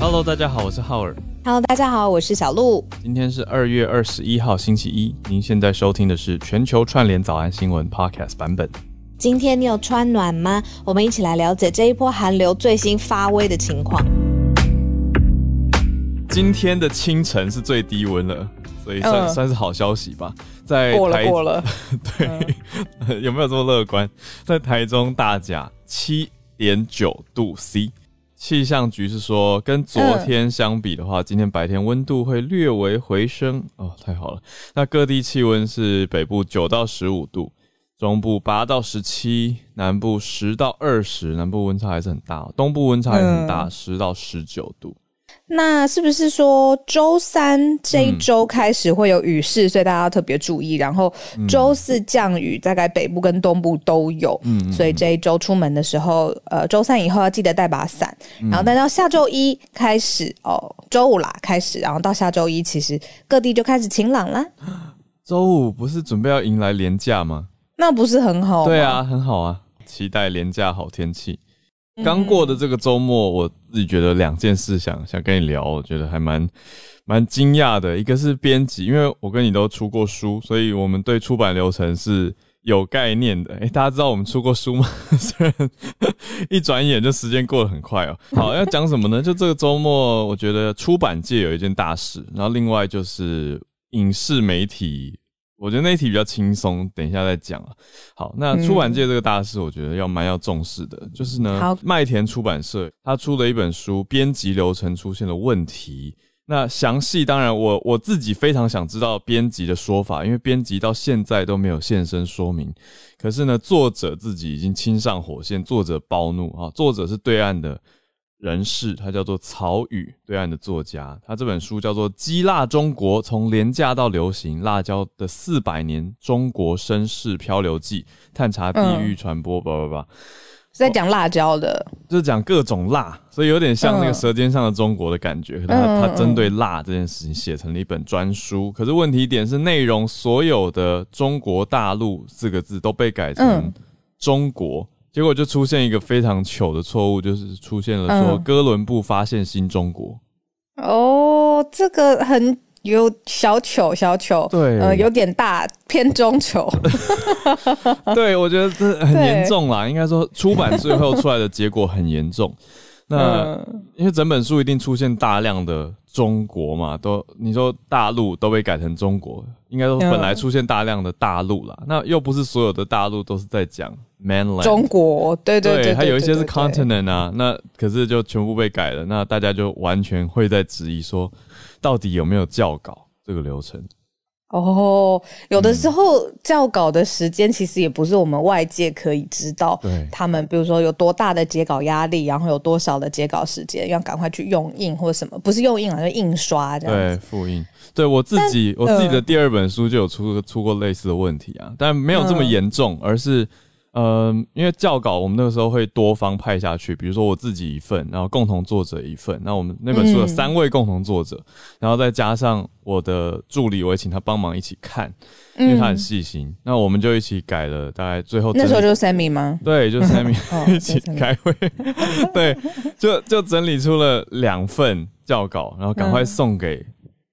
Hello，大家好，我是浩尔。Hello，大家好，我是小鹿。今天是二月二十一号，星期一。您现在收听的是全球串联早安新闻 Podcast 版本。今天你有穿暖吗？我们一起来了解这一波寒流最新发威的情况。今天的清晨是最低温了，所以算、嗯算是好消息吧。在过了过了，对，有没有这么乐观？在台中大甲七点九度 C，气象局是说，跟昨天相比的话，今天白天温度会略微回升哦，太好了。那各地气温是北部九到十五度，中部八到十七，南部十到二十，南部温差还是很大哦，东部温差也很大，十、到十九度。那是不是说周三这一周开始会有雨势，所以大家要特别注意。然后周四降雨，大概北部跟东部都有，嗯所以这一周出门的时候，呃，周三以后要记得带把伞。然后，但到下周一开始，哦，周五啦开始，然后到下周一，其实各地就开始晴朗啦，周五不是准备要迎来连假吗？那不是很好？对啊，很好啊，期待廉假好天气。嗯刚过的这个周末，我自己觉得两件事想想跟你聊，我觉得还蛮蛮惊讶的。一个是编辑，因为我跟你都出过书，所以我们对出版流程是有概念的。诶、大家知道我们出过书吗？虽然一转眼就时间过得很快哦。好，要讲什么呢？就这个周末，我觉得出版界有一件大事，然后另外就是影视媒体。我觉得那一题比较轻松，等一下再讲啊。好，那出版界这个大事，我觉得要蛮要重视的，就是呢好，麦田出版社它出了一本书，编辑流程出现了问题。那详细当然我我自己非常想知道编辑的说法，因为编辑到现在都没有现身说明。可是呢，作者自己已经亲上火线，作者暴怒啊！作者是对岸的人士，他叫做曹禺，对岸的作家。他这本书叫做《鸡辣中国：从廉价到流行辣椒的四百年中国绅士漂流记》，探查地域传播，叭叭叭，是在讲辣椒的。就是讲各种辣，所以有点像那个《嗯舌尖上的中国》的感觉。他嗯他针对辣这件事情写成了一本专书。可是问题点是，内容所有的“中国大陆”四个字都被改成嗯“中国”，结果就出现一个非常糗的错误，就是出现了说嗯哥伦布发现新中国。哦，这个很有小糗，小糗，对呃，有点大，偏中糗。对，我觉得这很对严重啦。应该说，出版最后出来的结果很严重。那、嗯因为整本书一定出现大量的中国嘛，都你说大陆都被改成中国，应该说嗯本来出现大量的大陆啦。那又不是所有的大陆都是在讲 mainland，中国，对对对，还有一些是 continent 啊。那可是就全部被改了，那大家就完全会在质疑说，到底有没有校稿这个流程？哦，有嗯的时候校稿的时间其实也不是我们外界可以知道，他们比如说有多大的截稿压力，然后有多少的截稿时间，要赶快去用印或者什么，不是用印啊，就印刷这样对，子。复印。对我自己，我自己的嗯第二本书就有出出过类似的问题啊，但没有这么嗯严重，而是，呃，因为教稿我们那个时候会多方派下去，比如说我自己一份，然后共同作者一份，那我们那本书有嗯三位共同作者，然后再加上我的助理，我也请他帮忙一起看，因为他很细心，那我们就一起改了，大概最后那时候就是 Sammy 吗？对，就 Sammy 哦一起开会，对，就就整理出了两份教稿，然后赶快嗯。送给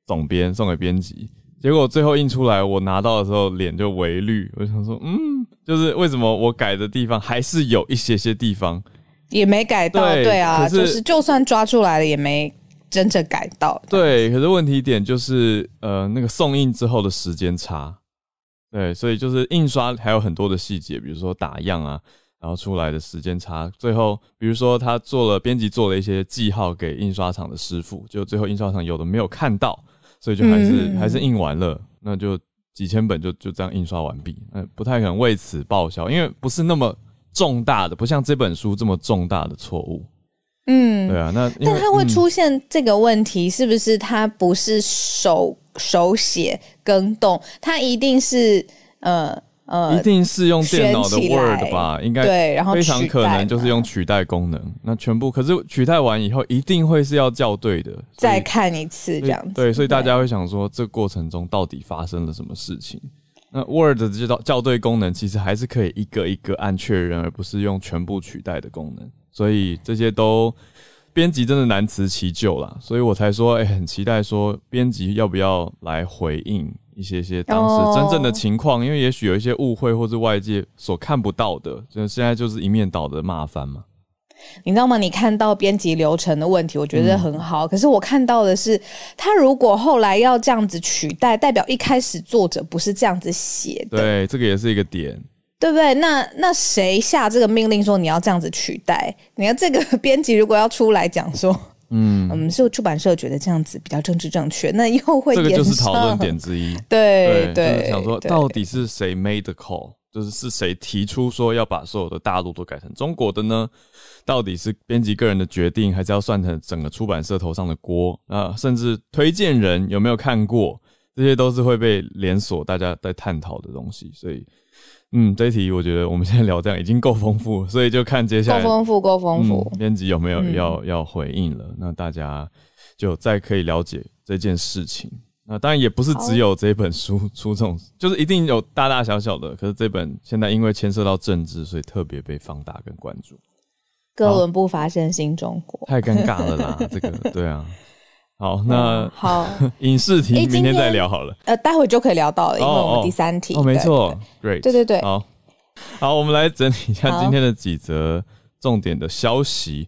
总编，送给编辑。结果最后印出来，我拿到的时候脸就微绿，我想说，嗯，就是为什么我改的地方还是有一些些地方，也没改到，对对啊，是就是就算抓出来了，也没真正改到。对，可是问题点就是，呃，那个送印之后的时间差，对，所以就是印刷还有很多的细节，比如说打样啊，然后出来的时间差，最后比如说他做了编辑做了一些记号给印刷厂的师傅，就最后印刷厂有的没有看到，所以就还是、嗯。还是印完了，那就几千本就就这样印刷完毕，嗯，不太可能为此报销，因为不是那么重大的，不像这本书这么重大的错误，嗯，对啊，那但它会嗯出现这个问题，是不是它不是手手写更动，它一定是呃呃一定是用电脑的 Word 吧？应该对，然后非常可能就是用取代功能。那全部可是取代完以后，一定会是要校对的，再看一次这样子。对，所以大家会想说，这过程中到底发生了什么事情？那 Word 的校校对功能其实还是可以一个一个按确认，而不是用全部取代的功能。所以这些都编辑真的难辞其咎啦，所以我才说，哎、很期待说编辑要不要来回应一些些当时真正的情况，因为也许有一些误会或是外界所看不到的，就现在就是一面倒的骂翻嘛。你知道吗？你看到编辑流程的问题，我觉得很嗯好。可是我看到的是，他如果后来要这样子取代，代表一开始作者不是这样子写的，对，这个也是一个点。对不对？那那谁下这个命令说你要这样子取代？你看这个 编辑如果要出来讲说，嗯，我们，是出版社觉得这样子比较政治正确，那又会这个就是讨论点。之一。对就是想说对到底是谁 made the call，就是是谁提出说要把所有的大陆都改成中国的呢？到底是编辑个人的决定，还是要算成整个出版社头上的锅？啊，甚至推荐人有没有看过，这些都是会被连锁大家在探讨的东西。所以，嗯，这一题我觉得我们现在聊这样已经够丰富，所以就看接下来够丰富，够丰富。嗯编辑有没有嗯要、要回应了？那大家就再可以了解这件事情。那当然也不是只有这本书出这种，就是一定有大大小小的。可是这本现在因为牵涉到政治，所以特别被放大跟关注。哥伦布发现新中国。太尴尬了啦，这个对啊。好，那好，影视题明天再聊好了。呃，待会就可以聊到了，因为我哦们第三题。哦，没对错，Great，对对对好，好，我们来整理一下今天的几则重点的消息。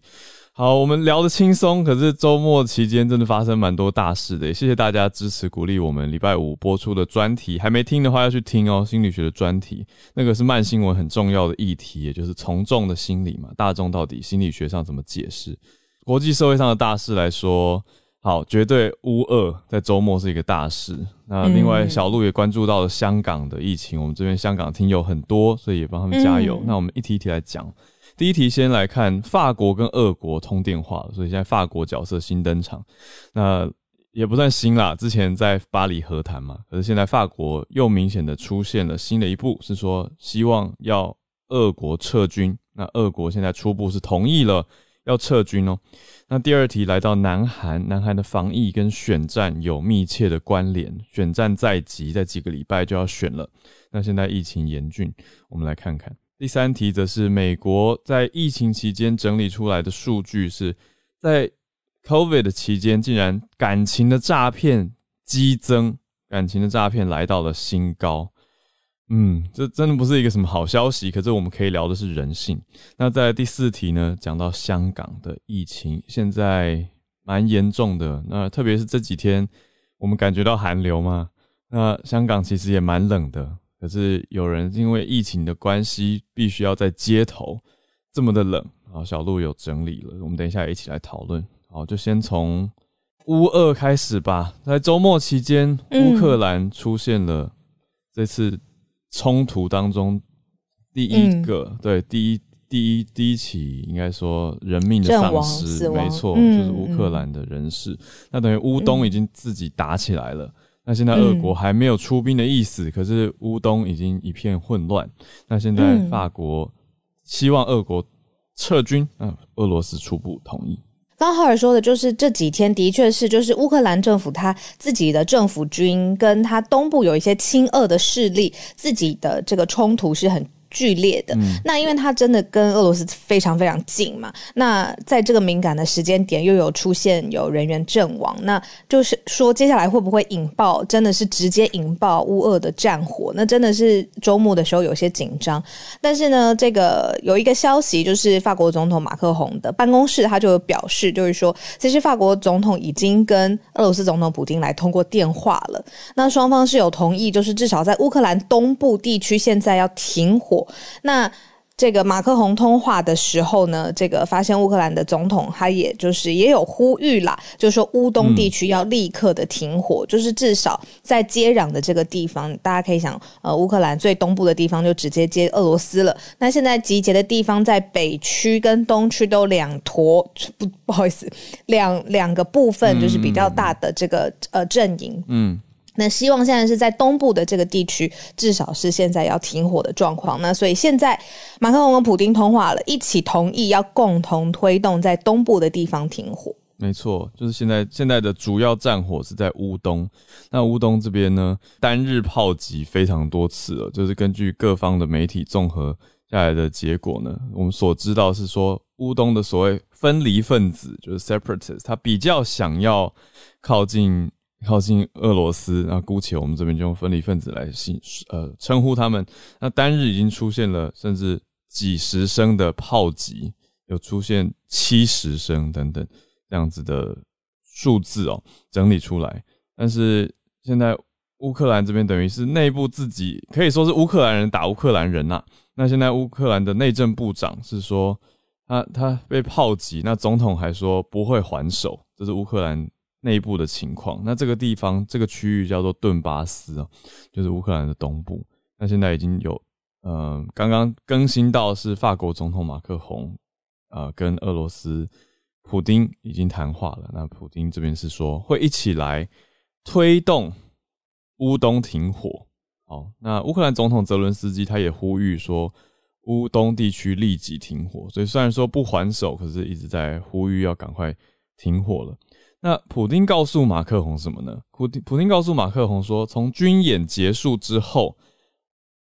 好，我们聊得轻松，可是周末期间真的发生蛮多大事的，也谢谢大家支持鼓励我们礼拜五播出的专题，还没听的话要去听哦，心理学的专题，那个是慢新闻很重要的议题，也就是从众的心理嘛，大众到底心理学上怎么解释？国际社会上的大事来说，好，绝对乌俄在周末是一个大事。那另外，嗯小鹿也关注到了香港的疫情，我们这边香港听友很多，所以也帮他们加油。嗯那我们一题一题来讲。第一题先来看法国跟俄国通电话，所以现在法国角色新登场。那也不算新啦，之前在巴黎和谈嘛，可是现在法国又明显的出现了新的一步，是说希望要俄国撤军。那俄国现在初步是同意了要撤军哦。那第二题来到南韩，南韩的防疫跟选战有密切的关联，选战在即，在几个礼拜就要选了。那现在疫情严峻，我们来看看。第三题则是美国在疫情期间整理出来的数据是，在 COVID 的期间，竟然感情的诈骗激增，感情的诈骗来到了新高。嗯，这真的不是一个什么好消息。可是我们可以聊的是人性。那在第四题呢，讲到香港的疫情现在蛮严重的。那特别是这几天，我们感觉到寒流嘛。那香港其实也蛮冷的，可是有人因为疫情的关系，必须要在街头这么的冷。好，小鹿有整理了，我们等一下也一起来讨论。好，就先从乌俄开始吧。在周末期间，乌克兰出现了这次冲突当中第一个，对第一第一第一起应该说人命的丧失，没错，嗯就是乌克兰的人士。那等于乌东已经自己打起来了。那现在俄国还没有出兵的意思，可是乌东已经一片混乱。那现在嗯法国希望俄国撤军，那俄罗斯初步同意。刚浩尔说的就是这几天的确是，就是乌克兰政府他自己的政府军跟他东部有一些亲俄的势力，自己的这个冲突是很。剧烈的，那因为它真的跟俄罗斯非常非常近嘛，那在这个敏感的时间点又有出现有人员阵亡，那就是说接下来会不会引爆，真的是直接引爆乌俄的战火？那真的是周末的时候有些紧张，但是呢，这个有一个消息，就是法国总统马克宏的办公室，他就有表示，就是说，其实法国总统已经跟俄罗斯总统普京来通过电话了。那双方是有同意，就是至少在乌克兰东部地区现在要停火。那这个马克宏通话的时候呢，这个发现乌克兰的总统他也就是也有呼吁啦，就是说乌东地区要立刻的停火，就是至少在接壤的这个地方，大家可以想，呃，乌克兰最东部的地方就直接接俄罗斯了。那现在集结的地方在北区跟东区都两坨，不不好意思，两两个部分就是比较大的这个呃阵营，嗯，那希望现在是在东部的这个地区，至少是现在要停火的状况。那所以现在马克龙跟普丁通话了，一起同意要共同推动在东部的地方停火。没错，就是现在现在的主要战火是在乌东。那乌东这边呢，单日炮击非常多次了，就是根据各方的媒体综合下来的结果呢，我们所知道是说乌东的所谓分离分子就是 separatists，他比较想要靠近靠近俄罗斯，那姑且我们这边就用分离分子来信呃称呼他们。那单日已经出现了甚至几十声的炮击，有出现七十声等等这样子的数字哦，整理出来。但是现在乌克兰这边等于是内部自己可以说是乌克兰人打乌克兰人呐。那现在乌克兰的内政部长是说，他他被炮击，那总统还说不会还手，这是乌克兰内部的情况。那这个地方这个区域叫做顿巴斯啊，就是乌克兰的东部。那现在已经有，呃，刚刚更新到是法国总统马克宏，呃，跟俄罗斯普丁已经谈话了。那普丁这边是说会一起来推动乌东停火。好，那乌克兰总统泽伦斯基他也呼吁说，乌东地区立即停火。所以虽然说不还手，可是一直在呼吁要赶快停火了。那普京告诉马克宏什么呢？普丁普京告诉马克宏说，从军演结束之后，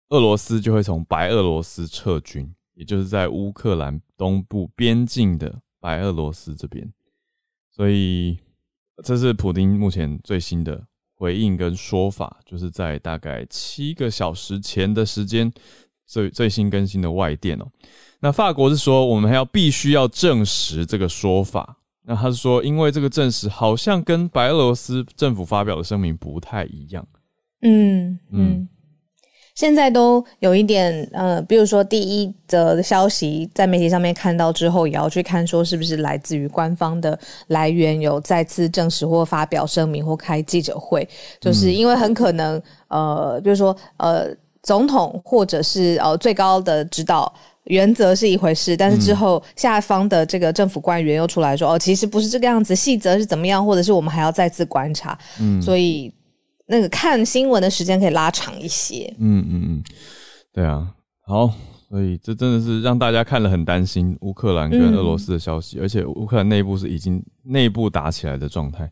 俄罗斯就会从白俄罗斯撤军，也就是在乌克兰东部边境的白俄罗斯这边。所以这是普京目前最新的。回应跟说法，就是在大概七个小时前的时间最最新更新的外电哦。那法国是说，我们还要必须要证实这个说法。那他是说，因为这个证实好像跟白俄罗斯政府发表的声明不太一样。嗯嗯。现在都有一点，呃，比如说第一则的消息在媒体上面看到之后，也要去看说是不是来自于官方的来源有再次证实或发表声明或开记者会，就是因为很可能，呃，比如说，呃，总统或者是呃最高的指导原则是一回事，但是之后下方的这个政府官员又出来说，哦，其实不是这个样子，细则是怎么样，或者是我们还要再次观察，嗯，所以。那个看新闻的时间可以拉长一些。嗯嗯嗯，对啊，好，所以这真的是让大家看了很担心乌克兰跟俄罗斯的消息，而且乌克兰内部是已经内部打起来的状态。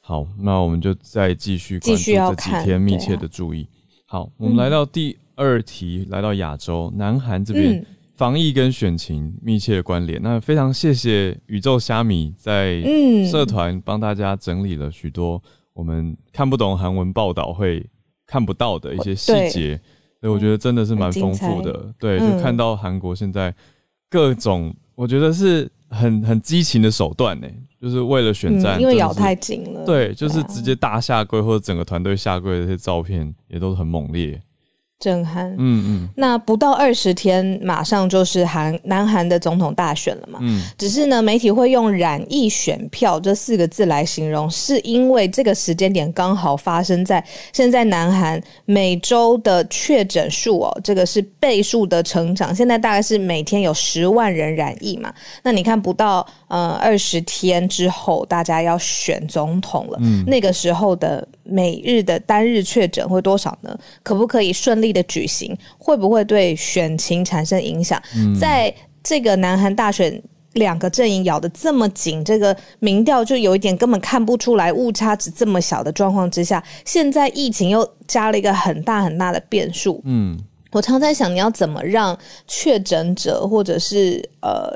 好，那我们就再继续关注这几天密切的注意。好，我们来到第二题，来到亚洲，南韩这边防疫跟选情密切的关联。那非常谢谢宇宙虾米在社团帮大家整理了许多。我们看不懂韩文报道会看不到的一些细节，所以我觉得真的是蛮丰富的。对，就看到韩国现在各种，我觉得是很很激情的手段呢，就是为了选战，因为咬太紧了。对，就是直接大下跪或者整个团队下跪的这些照片也都很猛烈。震撼，嗯嗯，那不到二十天，马上就是韩南韩的总统大选了嘛，嗯，只是呢，媒体会用“染疫选票”这四个字来形容，是因为这个时间点刚好发生在现在南韩每周的确诊数哦，这个是倍数的成长，现在大概是每天有十万人染疫嘛，那你看不到呃二十天之后，大家要选总统了，嗯，那个时候的每日的单日确诊会多少呢？可不可以顺利？的举行会不会对选情产生影响？在这个南韩大选两个阵营咬得这么紧，这个民调就有一点根本看不出来误差值这么小的状况之下，现在疫情又加了一个很大很大的变数。嗯，我常在想，你要怎么让确诊者或者是呃，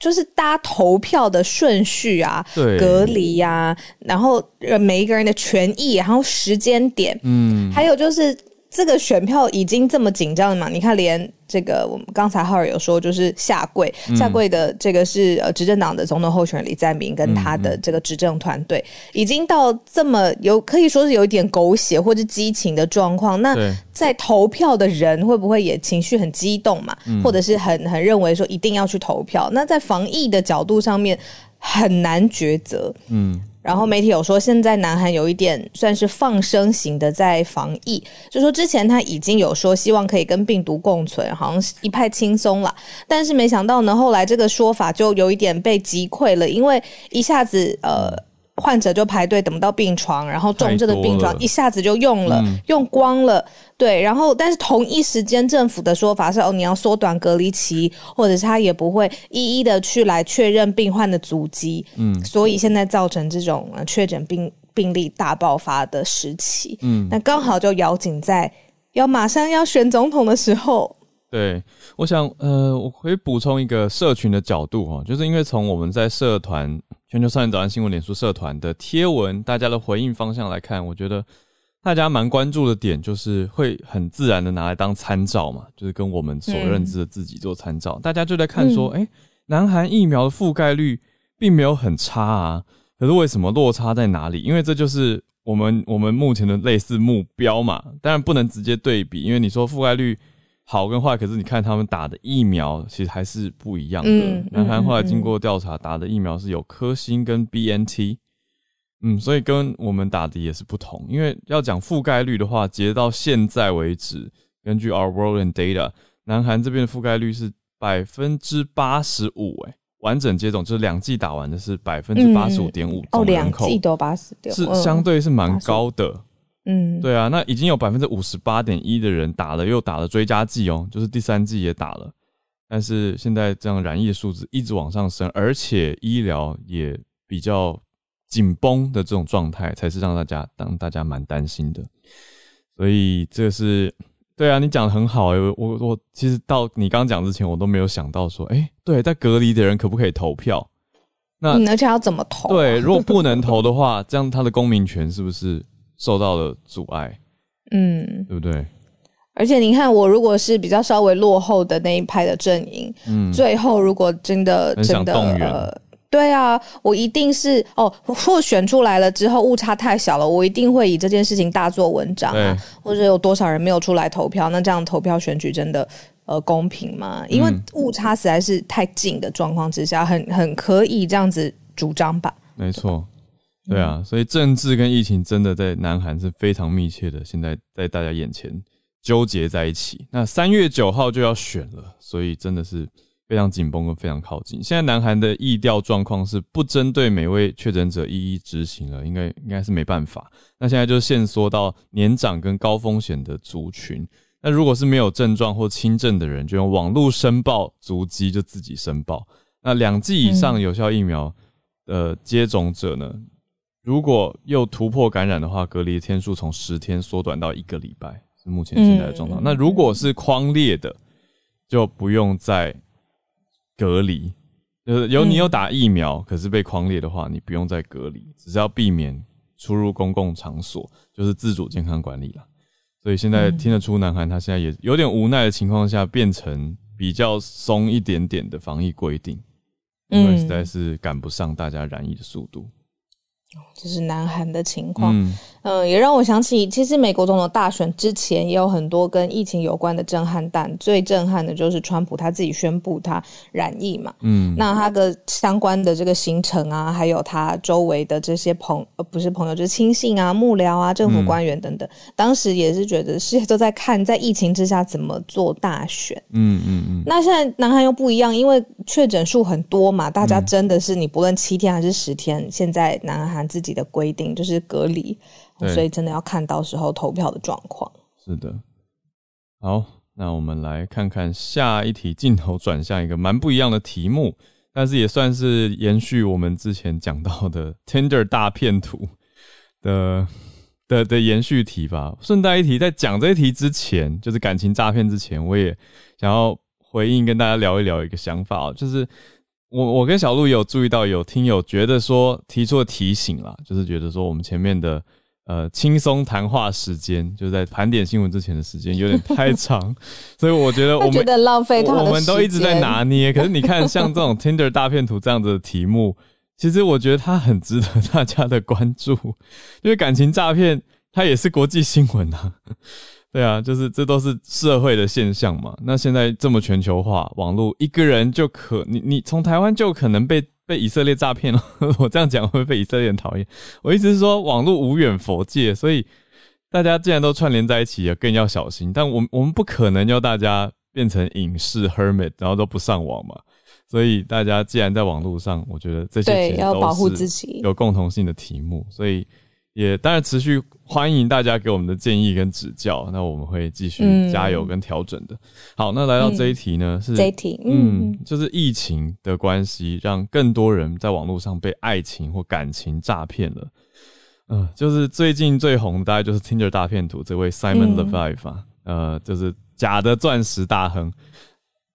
就是大家投票的顺序啊，隔离呀，然后每一个人的权益，然后时间点，嗯，还有就是。这个选票已经这么紧张了嘛？你看，连这个我们刚才浩尔有说，就是下跪下跪的这个是呃执政党的总统候选人李在明跟他的这个执政团队，已经到这么有可以说是有一点狗血或者激情的状况。那在投票的人会不会也情绪很激动嘛？或者是很很认为说一定要去投票？那在防疫的角度上面很难抉择。嗯。然后媒体有说，现在南韩有一点算是放生型的在防疫，就说之前他已经有说希望可以跟病毒共存，好像一派轻松了。但是没想到呢，后来这个说法就有一点被击溃了，因为一下子呃。患者就排队等不到病床，然后重症的病床一下子就用了，用光了。对，然后但是同一时间政府的说法是哦，你要缩短隔离期，或者是他也不会一一的去来确认病患的足迹。嗯，所以现在造成这种确诊病病例大爆发的时期。嗯，那刚好就咬紧在要马上要选总统的时候，对，我想，呃，我可以补充一个社群的角度哈，就是因为从我们在社团全球少年早安新闻脸书社团的贴文，大家的回应方向来看，我觉得大家蛮关注的点就是会很自然的拿来当参照嘛，就是跟我们所认知的自己做参照。大家就在看说，哎，南韩疫苗的覆盖率并没有很差啊，可是为什么落差在哪里？因为这就是我们我们目前的类似目标嘛，当然不能直接对比，因为你说覆盖率。好跟坏，可是你看他们打的疫苗其实还是不一样的。南韩后来经过调查，打的疫苗是有科兴跟 BNT，嗯，所以跟我们打的也是不同。因为要讲覆盖率的话，截到现在为止，根据 Our World and Data，南韩这边的覆盖率是百分之八十五，哎，完整接种就是两剂打完的是百分之八十五点五，哦，两剂都八十六，是相对是蛮高的。嗯，对啊，那已经有百分之五十八点一的人打了，又打了追加剂哦，就是第三剂也打了，但是现在这样染疫的数字一直往上升，而且医疗也比较紧绷的这种状态，才是让大家让大家蛮担心的。所以这是对啊，你讲的很好哎，我我其实到你刚讲之前，我都没有想到说，哎，对，在隔离的人可不可以投票？那而且要怎么投？对，如果不能投的话，这样他的公民权是不是？受到了阻碍，嗯，对不对？而且你看，我如果是比较稍微落后的那一派的阵营，嗯，最后如果真的真的呃，对啊，我一定是哦，或选出来了之后误差太小了，我一定会以这件事情大做文章啊。或者有多少人没有出来投票？那这样投票选举真的呃公平吗？因为误差实在是太近的状况之下，很很可以这样子主张吧？没错。对啊，所以政治跟疫情真的在南韩是非常密切的，现在在大家眼前纠结在一起。那三月九号就要选了，所以真的是非常紧绷跟非常靠近。现在南韩的疫调状况是不针对每位确诊者一一执行了，应该应该是没办法。那现在就限缩到年长跟高风险的族群。那如果是没有症状或轻症的人，就用网络申报足迹就自己申报。那两剂以上有效疫苗的接种者呢？如果又突破感染的话，隔离天数从十天缩短到一个礼拜，是目前现在的状况。那如果是框列的，就不用再隔离。就是有你有打疫苗，可是被框列的话，你不用再隔离，只是要避免出入公共场所，就是自主健康管理了。所以现在听得出，南韩他现在也有点无奈的情况下，变成比较松一点点的防疫规定，因为实在是赶不上大家染疫的速度。这是南韩的情况，也让我想起，其实美国总统大选之前也有很多跟疫情有关的震撼弹，最震撼的就是川普他自己宣布他染疫嘛，嗯，那他的相关的这个行程啊，还有他周围的这些朋呃不是朋友就是亲信啊、幕僚啊、政府官员等等，当时也是觉得世界都在看在疫情之下怎么做大选，嗯嗯嗯，那现在南韩又不一样，因为确诊数很多嘛，大家真的是你不论七天还是十天，现在南韩。自己的规定就是隔离，所以真的要看到时候投票的状况。是的，好，那我们来看看下一题，镜头转向一个蛮不一样的题目，但是也算是延续我们之前讲到的 Tinder 大片图的的的延续题吧。顺带一提，在讲这一题之前，就是感情诈骗之前，我也想要回应跟大家聊一聊一个想法，就是。我我跟小鹿有注意到，有听友觉得说提出了提醒啦，就是觉得说我们前面的呃轻松谈话时间，就在盘点新闻之前的时间有点太长，所以我觉得我们觉得浪费他我们都一直在拿捏。可是你看，像这种 Tinder 大片图这样子的题目，其实我觉得它很值得大家的关注，因为感情诈骗它也是国际新闻啊。对啊，就是这都是社会的现象嘛。那现在这么全球化，网络一个人就可你你从台湾就可能被被以色列诈骗了。我这样讲会被以色列人讨厌。我意思是说，网络无远佛界，所以大家既然都串联在一起，也更要小心。但我我们不可能要大家变成影视 hermit，然后都不上网嘛。所以大家既然在网络上，我觉得这些要保护自己，有共同性的题目，所以。也当然持续欢迎大家给我们的建议跟指教，那我们会继续加油跟调整的。好，那来到这一题呢，是这一题，嗯，就是疫情的关系，让更多人在网络上被爱情或感情诈骗了。嗯，就是最近最红的大概就是 Tinder 大骗图这位 Simon Levive 啊，呃，就是假的钻石大亨。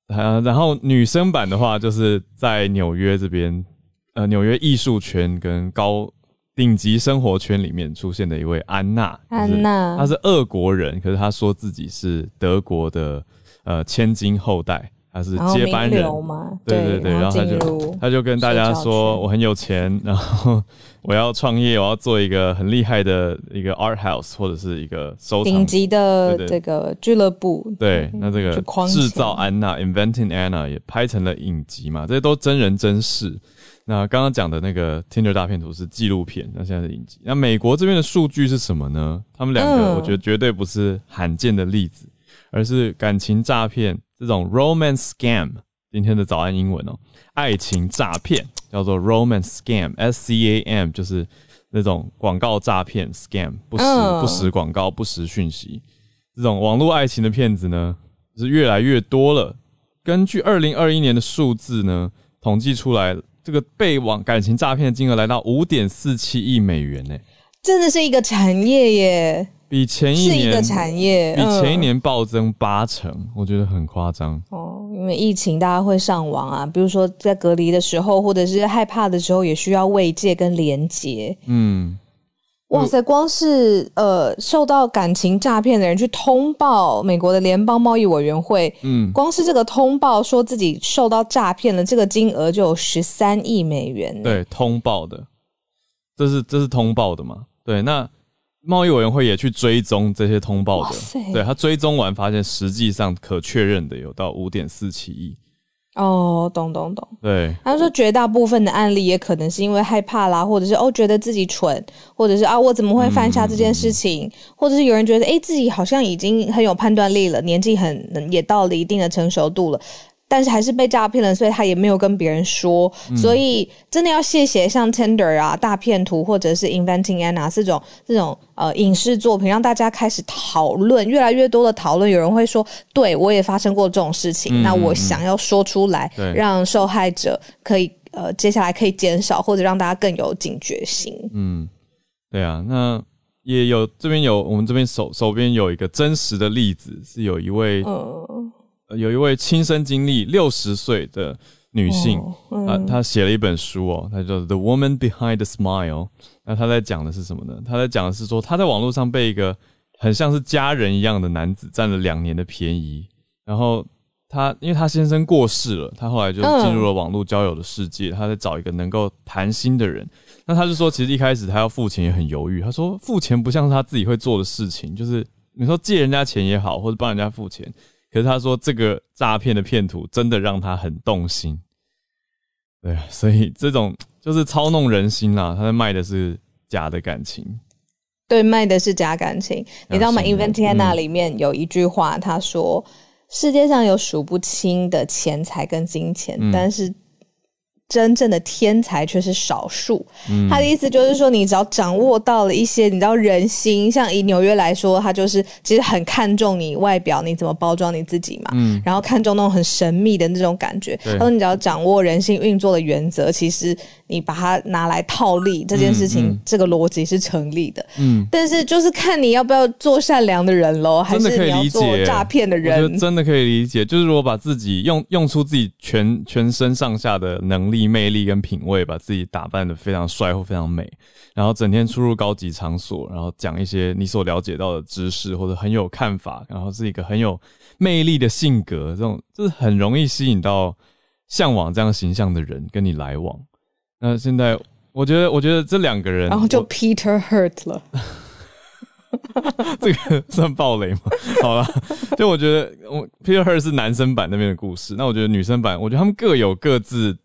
呃，然后女生版的话，就是在纽约这边，呃，纽约艺术圈跟高顶级生活圈里面出现的一位安娜。安娜，她是俄国人，可是她说自己是德国的呃千金后代。她是接班人嘛？对对对，然后她就她就跟大家说，我很有钱，然后我要创业，我要做一个很厉害的一个 art house 或者是一个收顶级的这个俱乐部。对，那这个制造安娜 （Inventing Anna） 也拍成了影集嘛？这些都真人真事。那刚刚讲的那个 Tinder 大片图是纪录片，那现在是影集。那美国这边的数据是什么呢？他们两个我觉得绝对不是罕见的例子，而是感情诈骗。这种 romance scam，今天的早安英文哦，爱情诈骗叫做 romance scam，S C A M 就是那种广告诈骗 scam，不实不实广告，不实讯息。这种网络爱情的骗子呢，是越来越多了。根据二零二一年的数字呢，统计出来，这个被网感情诈骗的金额来到五点四七亿美元呢，真的是一个产业耶。比前一年是一个产业，比前一年暴增八成，我觉得很夸张哦。因为疫情，大家会上网啊，比如说在隔离的时候，或者是害怕的时候，也需要慰藉跟连接。嗯，哇塞，光是呃受到感情诈骗的人去通报美国的联邦贸易委员会，嗯，光是这个通报说自己受到诈骗了，这个金额就有十三亿美元。对，通报的，这是这是通报的嘛？对，那。贸易委员会也去追踪这些通报的，对他追踪完发现，实际上可确认的有到五点四七亿。哦，懂懂懂。对，他说绝大部分的案例也可能是因为害怕啦，或者是哦觉得自己蠢，或者是啊我怎么会犯下这件事情，或者是有人觉得哎自己好像已经很有判断力了，年纪很也到了一定的成熟度了。但是还是被诈骗了，所以他也没有跟别人说。所以真的要谢谢像 Tender 啊、大片图或者是 Inventing Anna 这种这种呃影视作品，让大家开始讨论，越来越多的讨论。有人会说：“对我也发生过这种事情。”那我想要说出来，让受害者可以呃接下来可以减少，或者让大家更有警觉性。嗯，对啊，那也有这边有我们这边手手边有一个真实的例子，是有一位嗯。有一位亲身经历六十岁的女性啊，她写了一本书哦，她叫《The Woman Behind the Smile》。那她在讲的是什么呢？她在讲的是说，她在网络上被一个很像是家人一样的男子占了两年的便宜。然后她，因为她先生过世了，她后来就进入了网络交友的世界。她在找一个能够谈心的人。那她就说，其实一开始她要付钱也很犹豫。她说，付钱不像是她自己会做的事情，就是你说借人家钱也好，或者帮人家付钱。可是他说，这个诈骗的骗图真的让他很动心。对啊，所以这种 就是操弄人心啦。他在卖的是假的感情，对，卖的是假感情。你知道吗？Inventiana 里面有一句话，他说：“世界上有数不清的钱财跟金钱，但是。”真正的天才却是少数。他的意思就是说，你只要掌握到了一些，你知道人心，像以纽约来说，他就是其实很看重你外表，你怎么包装你自己嘛。嗯。然后看重那种很神秘的那种感觉。他说，你只要掌握人性运作的原则，其实你把它拿来套利这件事情，这个逻辑是成立的。嗯。但是就是看你要不要做善良的人喽，还是你要做诈骗的人？真的可以理解，就是如果把自己用用出自己全全身上下的能力。力魅力跟品味，把自己打扮的非常帅或非常美，然后整天出入高级场所，然后讲一些你所了解到的知识或者很有看法，然后是一个很有魅力的性格，这种就是很容易吸引到向往这样形象的人跟你来往。那现在我觉得，我觉得这两个人，然后就 Peter Hurt 了，这个算暴雷吗？好了，就我觉得我 Peter Hurt 是男生版那边的故事，那我觉得女生版，我觉得他们各有各自。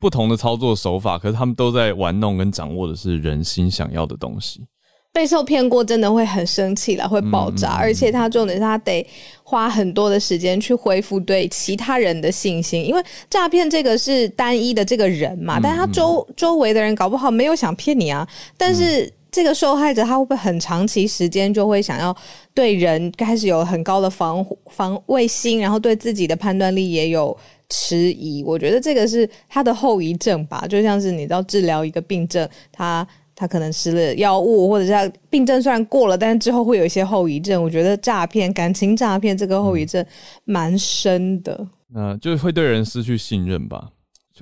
不同的操作手法，可是他们都在玩弄跟掌握的是人心想要的东西。被受骗过，真的会很生气了，会爆炸。而且他重点是他得花很多的时间去恢复对其他人的信心，因为诈骗这个是单一的这个人嘛，但他周周围的人搞不好没有想骗你啊。但是这个受害者他会不会很长期时间就会想要对人开始有很高的防防卫心，然后对自己的判断力也有。迟疑，我觉得这个是他的后遗症吧，就像是你知道治疗一个病症，他他可能吃了药物，或者是他病症虽然过了，但是之后会有一些后遗症。我觉得诈骗、感情诈骗这个后遗症蛮深的。那就会对人失去信任吧。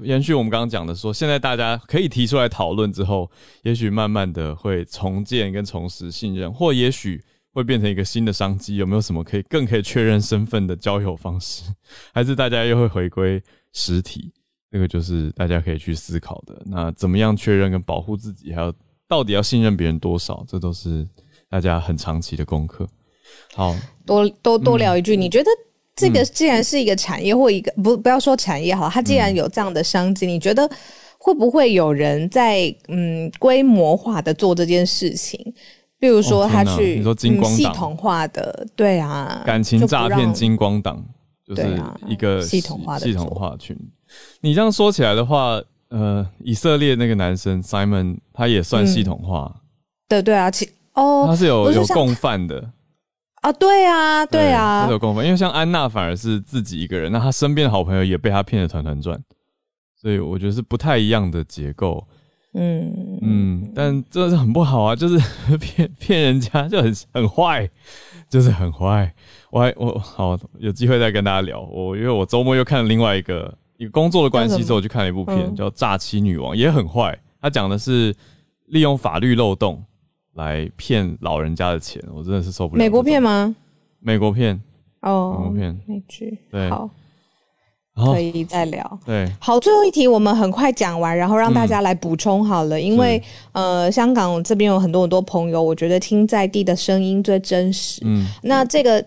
延续我们刚刚讲的，说现在大家可以提出来讨论之后，也许慢慢的会重建跟重拾信任，或也许会变成一个新的商机。有没有什么可以更可以确认身份的交友方式？还是大家又会回归实体？这个就是大家可以去思考的。那怎么样确认跟保护自己？还有到底要信任别人多少？这都是大家很长期的功课。好多多多聊一句，你觉得？这个既然是一个产业或一个不不要说产业好，它既然有这样的商机，你觉得会不会有人在嗯规模化的做这件事情？比如说他去你说金光系统化的，对啊，感情诈骗金光党就是一个系统化的系统化群。你这样说起来的话，呃，以色列那个男生 Simon 他也算系统化，对对啊，其哦他是有有共犯的。啊，对啊，对啊，他有共犯，因为像安娜反而是自己一个人，那他身边的好朋友也被他骗得团团转，所以我觉得是不太一样的结构。嗯嗯，但真的是很不好啊，就是 骗骗人家就很很坏，就是很坏。我还我好有机会再跟大家聊。我因为我周末又看了另外一个一个工作的关系之后，我去看了一部片叫《诈欺女王》，也很坏。他讲的是利用法律漏洞。来骗老人家的钱，我真的是受不了。美国片吗？美国片哦，美国片美剧。对，好，可以再聊。对，好，最后一题我们很快讲完，然后让大家来补充好了。因为呃，香港这边有很多很多朋友，我觉得听在地的声音最真实。嗯，那这个。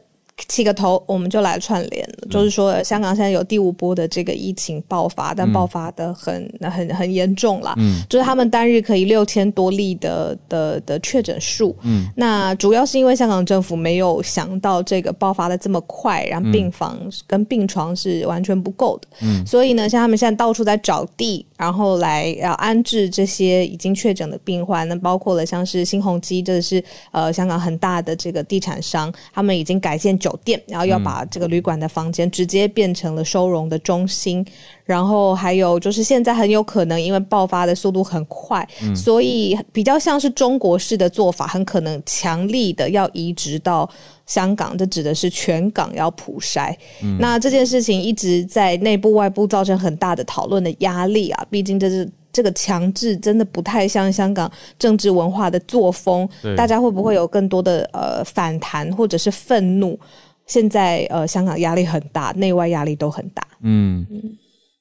起个头，我们就来串联了。就是说，香港现在有第五波的这个疫情爆发，但爆发的很很很严重啦。嗯，就是他们单日可以六千多例的的的确诊数。嗯，那主要是因为香港政府没有想到这个爆发的这么快，然后病房跟病床是完全不够的。嗯，所以呢，像他们现在到处在找地，然后来要安置这些已经确诊的病患。那包括了像是新鸿基，这是呃香港很大的这个地产商，他们已经改建酒。店，然后要把这个旅馆的房间直接变成了收容的中心，然后还有就是现在很有可能因为爆发的速度很快，所以比较像是中国式的做法，很可能强力的要移植到香港，这指的是全港要普筛。那这件事情一直在内部外部造成很大的讨论的压力啊，毕竟这是。这个强制真的不太像香港政治文化的作风，大家会不会有更多的呃反弹或者是愤怒？现在呃，香港压力很大，内外压力都很大。嗯，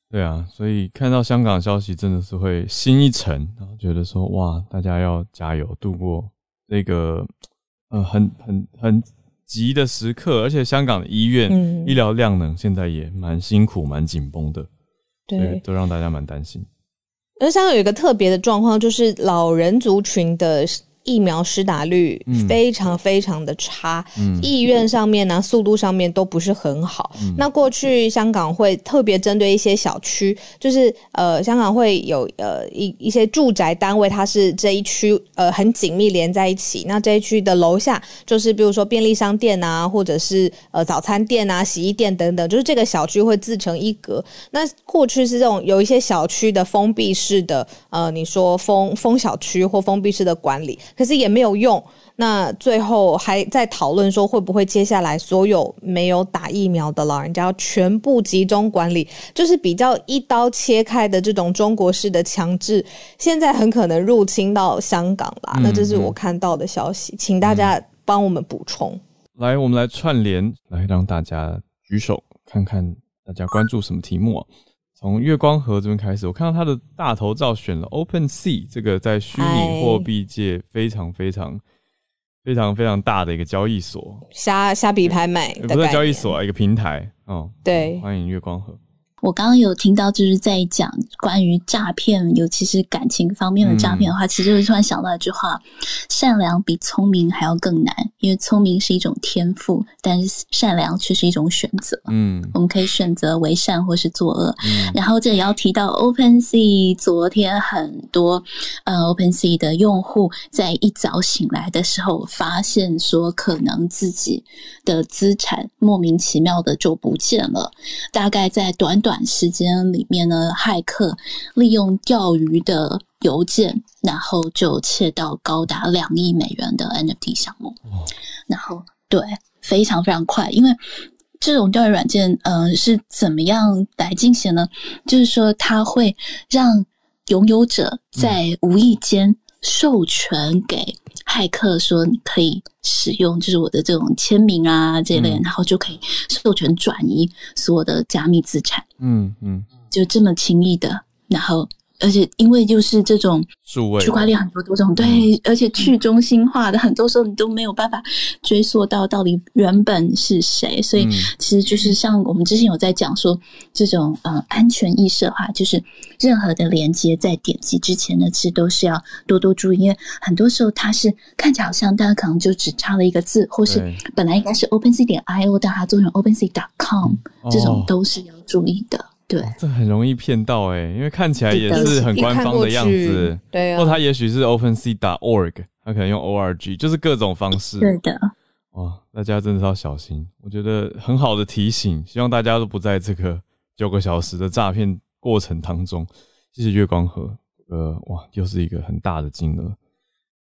对啊，所以看到香港消息真的是会心一沉，然后觉得说哇，大家要加油，度过这个呃很很很急的时刻。而且香港的医院医疗量能现在也蛮辛苦、蛮紧绷的，对，都让大家蛮担心。而香港有一个特别的状况，就是老人族群的。疫苗施打率非常非常的差，意愿上面呢，速度上面都不是很好。那过去香港会特别针对一些小区，就是呃，香港会有呃一一些住宅单位，它是这一区呃很紧密连在一起。那这一区的楼下就是比如说便利商店啊，或者是呃早餐店啊、洗衣店等等，就是这个小区会自成一格。那过去是这种有一些小区的封闭式的呃，你说封封小区或封闭式的管理。可是也没有用，那最后还在讨论说会不会接下来所有没有打疫苗的老人家要全部集中管理，就是比较一刀切开的这种中国式的强制，现在很可能入侵到香港啦。那这是我看到的消息，请大家帮我们补充。来，我们来串联，来让大家举手看看大家关注什么题目啊？从月光河这边开始，我看到他的大头照选了 Open Sea 这个在虚拟货币界非常非常非常非常大的一个交易所，虾虾比拍卖，不是交易所啊，一个平台哦。对，欢迎月光河。我刚刚有听到，就是在讲关于诈骗，尤其是感情方面的诈骗的话，其实我突然想到一句话：善良比聪明还要更难，因为聪明是一种天赋，但是善良却是一种选择。嗯，我们可以选择为善或是作恶。嗯然后这里要提到 OpenSea，昨天很多呃 OpenSea 的用户在一早醒来的时候，发现说可能自己的资产莫名其妙的就不见了，大概在短短。短时间里面呢，骇客利用钓鱼的邮件然后就窃到高达两亿美元的 NFT 项目，然后对，非常非常快，因为这种钓鱼软件，呃，是怎么样来进行呢？就是说，它会让拥有者在无意间授权给骇客，说你可以使用，就是我的这种签名啊这类，然后就可以授权转移所有的加密资产。嗯嗯，就这么轻易的，然后。而且，因为就是这种区块链很多多种，对，而且去中心化的，很多时候你都没有办法追溯到到底原本是谁，所以其实就是像我们之前有在讲说，这种呃安全意识的话，就是任何的连接在点击之前呢，其实都是要多多注意，因为很多时候它是看起来好像大家可能就只差了一个字，或是本来应该是 OpenSea 点 IO，但它做成 OpenSea 点 com，这种都是要注意的。对，这很容易骗到哎，因为看起来也是很官方的样子，对，或他也许是 OpenSea 打 org，他可能用 org，就是各种方式。对的，哇，大家真的是要小心。我觉得很好的提醒，希望大家都不在这个九个小时的诈骗过程当中。谢谢月光河，呃，哇，又是一个很大的金额。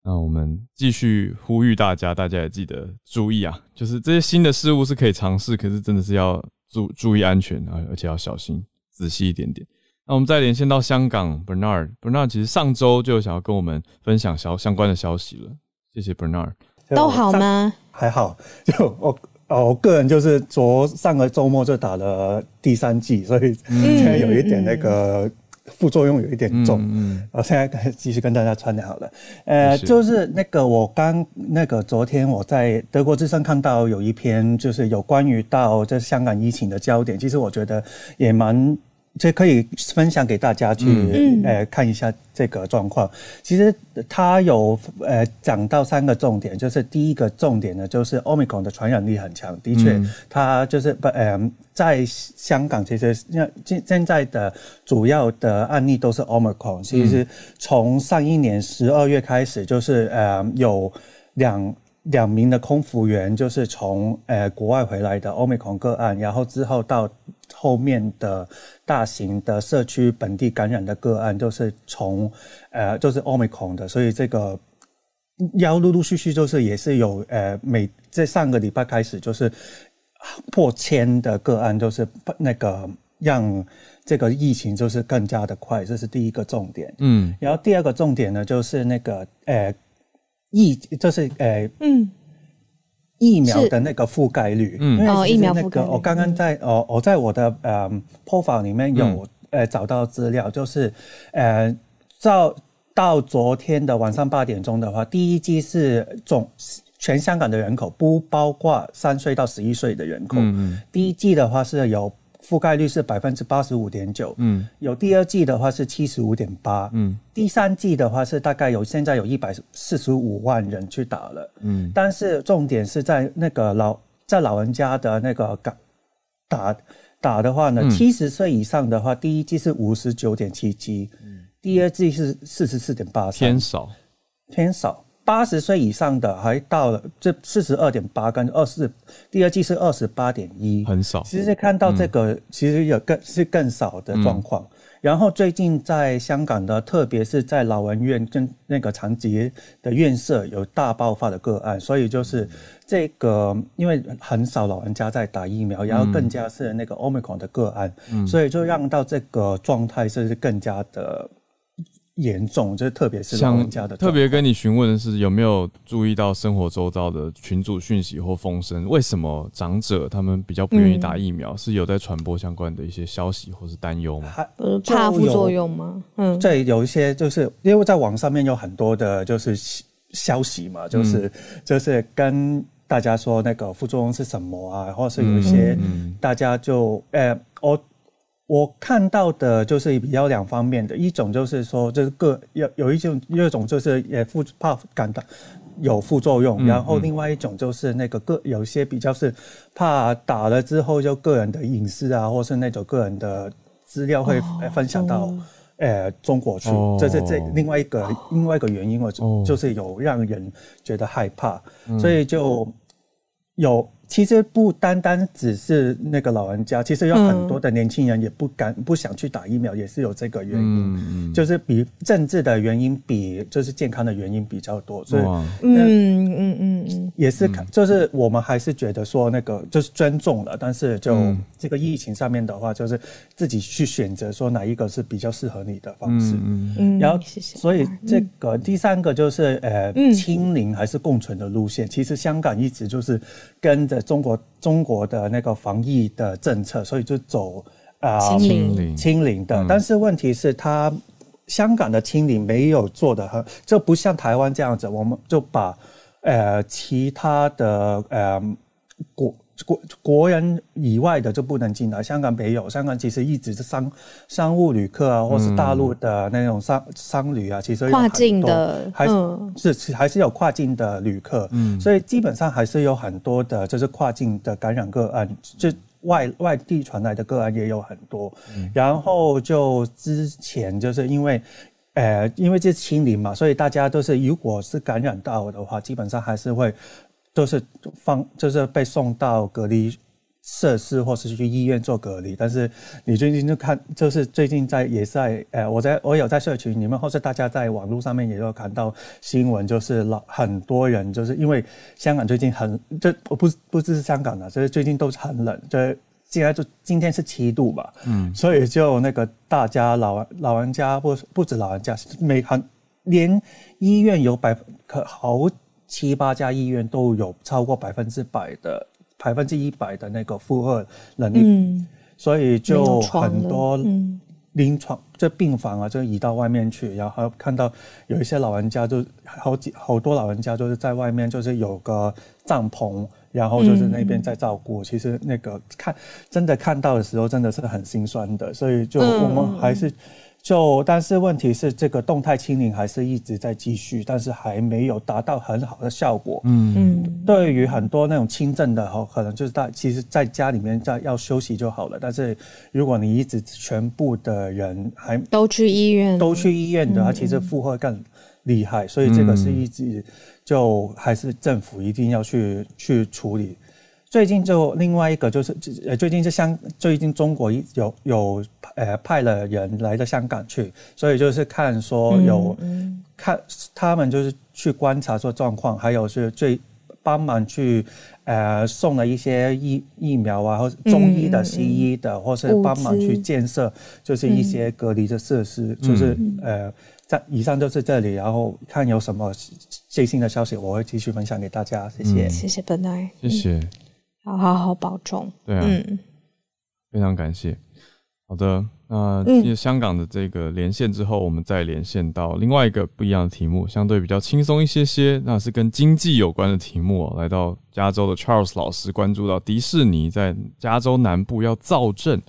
那我们继续呼吁大家，大家也记得注意啊，就是这些新的事物是可以尝试，可是真的是要注注意安全啊，而且要小心。仔细一点点。那我们再连线到香港，Bernard，Bernard 其实上周就想要跟我们分享消相关的消息了。谢谢 Bernard，都好吗？还好，就我哦，我个人就是昨上个周末就打了第三剂，所以现在有一点那个。副作用有一点重，嗯，我现在继续跟大家传达好了。呃，就是那个我刚那个昨天我在德国之声看到有一篇，就是有关于到这香港疫情的焦点，其实我觉得也蛮。这可以分享给大家去，呃，看一下这个状况。其实他有呃讲到三个重点，就是第一个重点呢，就是 Omicron 的传染力很强，的确，它就是不，呃，在香港其实现现现在的主要的案例都是 Omicron。其实从上一年十二月开始，就是呃有两两名的空服员就是从呃国外回来的 Omicron 个案，然后之后到。后面的大型的社区本地感染的个案都是从，呃，就是奥密克戎的，所以这个要陆陆续续就是也是有，呃，每在上个礼拜开始就是破千的个案，就是那个让这个疫情就是更加的快，这是第一个重点。嗯，然后第二个重点呢，就是那个，呃，疫，就是呃，嗯。疫苗的那个覆盖率，嗯，哦，疫苗覆盖率。我刚刚在哦，我在我的呃 profile 里面有呃找到资料，就是呃，到到昨天的晚上八点钟的话，第一季是总全香港的人口，不包括三岁到十一岁的人口。嗯嗯。第一季的话是有。覆盖率是百分之八十五点九，嗯，有第二季的话是七十五点八，嗯，第三季的话是大概有现在有一百四十五万人去打了，嗯，但是重点是在那个老在老人家的那个打打打的话呢，七十岁以上的话，第一季是五十九点七七，嗯，第二季是四十四点八偏少，偏少。八十岁以上的还到了这四十二点八跟二四，第二季是二十八点一，很少。其实看到这个，其实有更是更少的状况。然后最近在香港的，特别是在老人院跟那个残疾的院舍有大爆发的个案，所以就是这个，因为很少老人家在打疫苗，然后更加是那个 omicron 的个案，所以就让到这个状态是更加的。严重，就是特别是老人家的。特别跟你询问的是，有没有注意到生活周遭的群组讯息或风声？为什么长者他们比较不愿意打疫苗？是有在传播相关的一些消息或是担忧吗？怕副作用吗？嗯，对，有一些就是因为在网上面有很多的，就是消息嘛，就是就是跟大家说那个副作用是什么啊，或是有一些大家就呃我。我看到的就是比较两方面的，一种就是说，这个有有一种，第二种就是也副怕感到有副作用，然后另外一种就是那个个有些比较是怕打了之后就个人的隐私啊，或是那种个人的资料会分享到呃中国去，这是这另外一个另外一个原因，我就是有让人觉得害怕，所以就。有其实不单单只是那个老人家，其实有很多的年轻人也不敢、不想去打疫苗，也是有这个原因，就是比政治的原因比就是健康的原因比较多，所以嗯嗯嗯嗯，也是看，就是我们还是觉得说那个就是尊重了，但是就这个疫情上面的话，就是自己去选择说哪一个是比较适合你的方式，嗯嗯，然后所以这个第三个就是呃清零还是共存的路线，其实香港一直就是跟着。中国中国的那个防疫的政策，所以就走啊清零清零的。但是问题是，他香港的清零没有做的很，就不像台湾这样子，我们就把呃其他的呃国。国国人以外的就不能进来，香港没有。香港其实一直是商商务旅客啊，或是大陆的那种商商旅啊，其实跨境的还是还是有跨境的旅客，嗯，所以基本上还是有很多的，就是跨境的感染个案，就外外地传来的个案也有很多。然后就之前就是因为，呃，因为这清零嘛，所以大家都是如果是感染到的话，基本上还是会。都是放，就是被送到隔离设施，或是去医院做隔离。但是你最近就看，就是最近在也在，呃，我在我有在社群，里面或是大家在网络上面也有看到新闻，就是老很多人就是因为香港最近很，这不不只是香港的，就是最近都是很冷，就现在就今天是七度吧，嗯，所以就那个大家老老人家不不止老人家，每很连医院有百可好。七八家医院都有超过百分之百的百分之一百的那个负荷能力，所以就很多临床这病房啊，就移到外面去，然后看到有一些老人家就好几好多老人家就是在外面，就是有个帐篷，然后就是那边在照顾。其实那个看真的看到的时候，真的是很心酸的，所以就我们还是。就但是问题是，这个动态清零还是一直在继续，但是还没有达到很好的效果。嗯嗯，对于很多那种轻症的哈，可能就是在其实在家里面在要休息就好了。但是如果你一直全部的人还都去医院，都去医院的话，其实负荷更厉害。所以这个是一直就还是政府一定要去去处理。最近就另外一个就是，呃，最近是香，最近中国有有呃派了人来到香港去，所以就是看说有看他们就是去观察说状况，还有是最帮忙去呃送了一些疫疫苗啊，或中医的、西医的，或是帮忙去建设就是一些隔离的设施，就是呃在以上就是这里，然后看有什么最新的消息，我会继续分享给大家。谢谢，谢谢本来，谢谢。好好好，保重。对啊，非常感谢。好的，那香港的这个连线之后，我们再连线到另外一个不一样的题目，相对比较轻松一些些，那是跟经济有关的题目。来到加州的 Charles 老师关注到迪士尼在加州南部要造镇，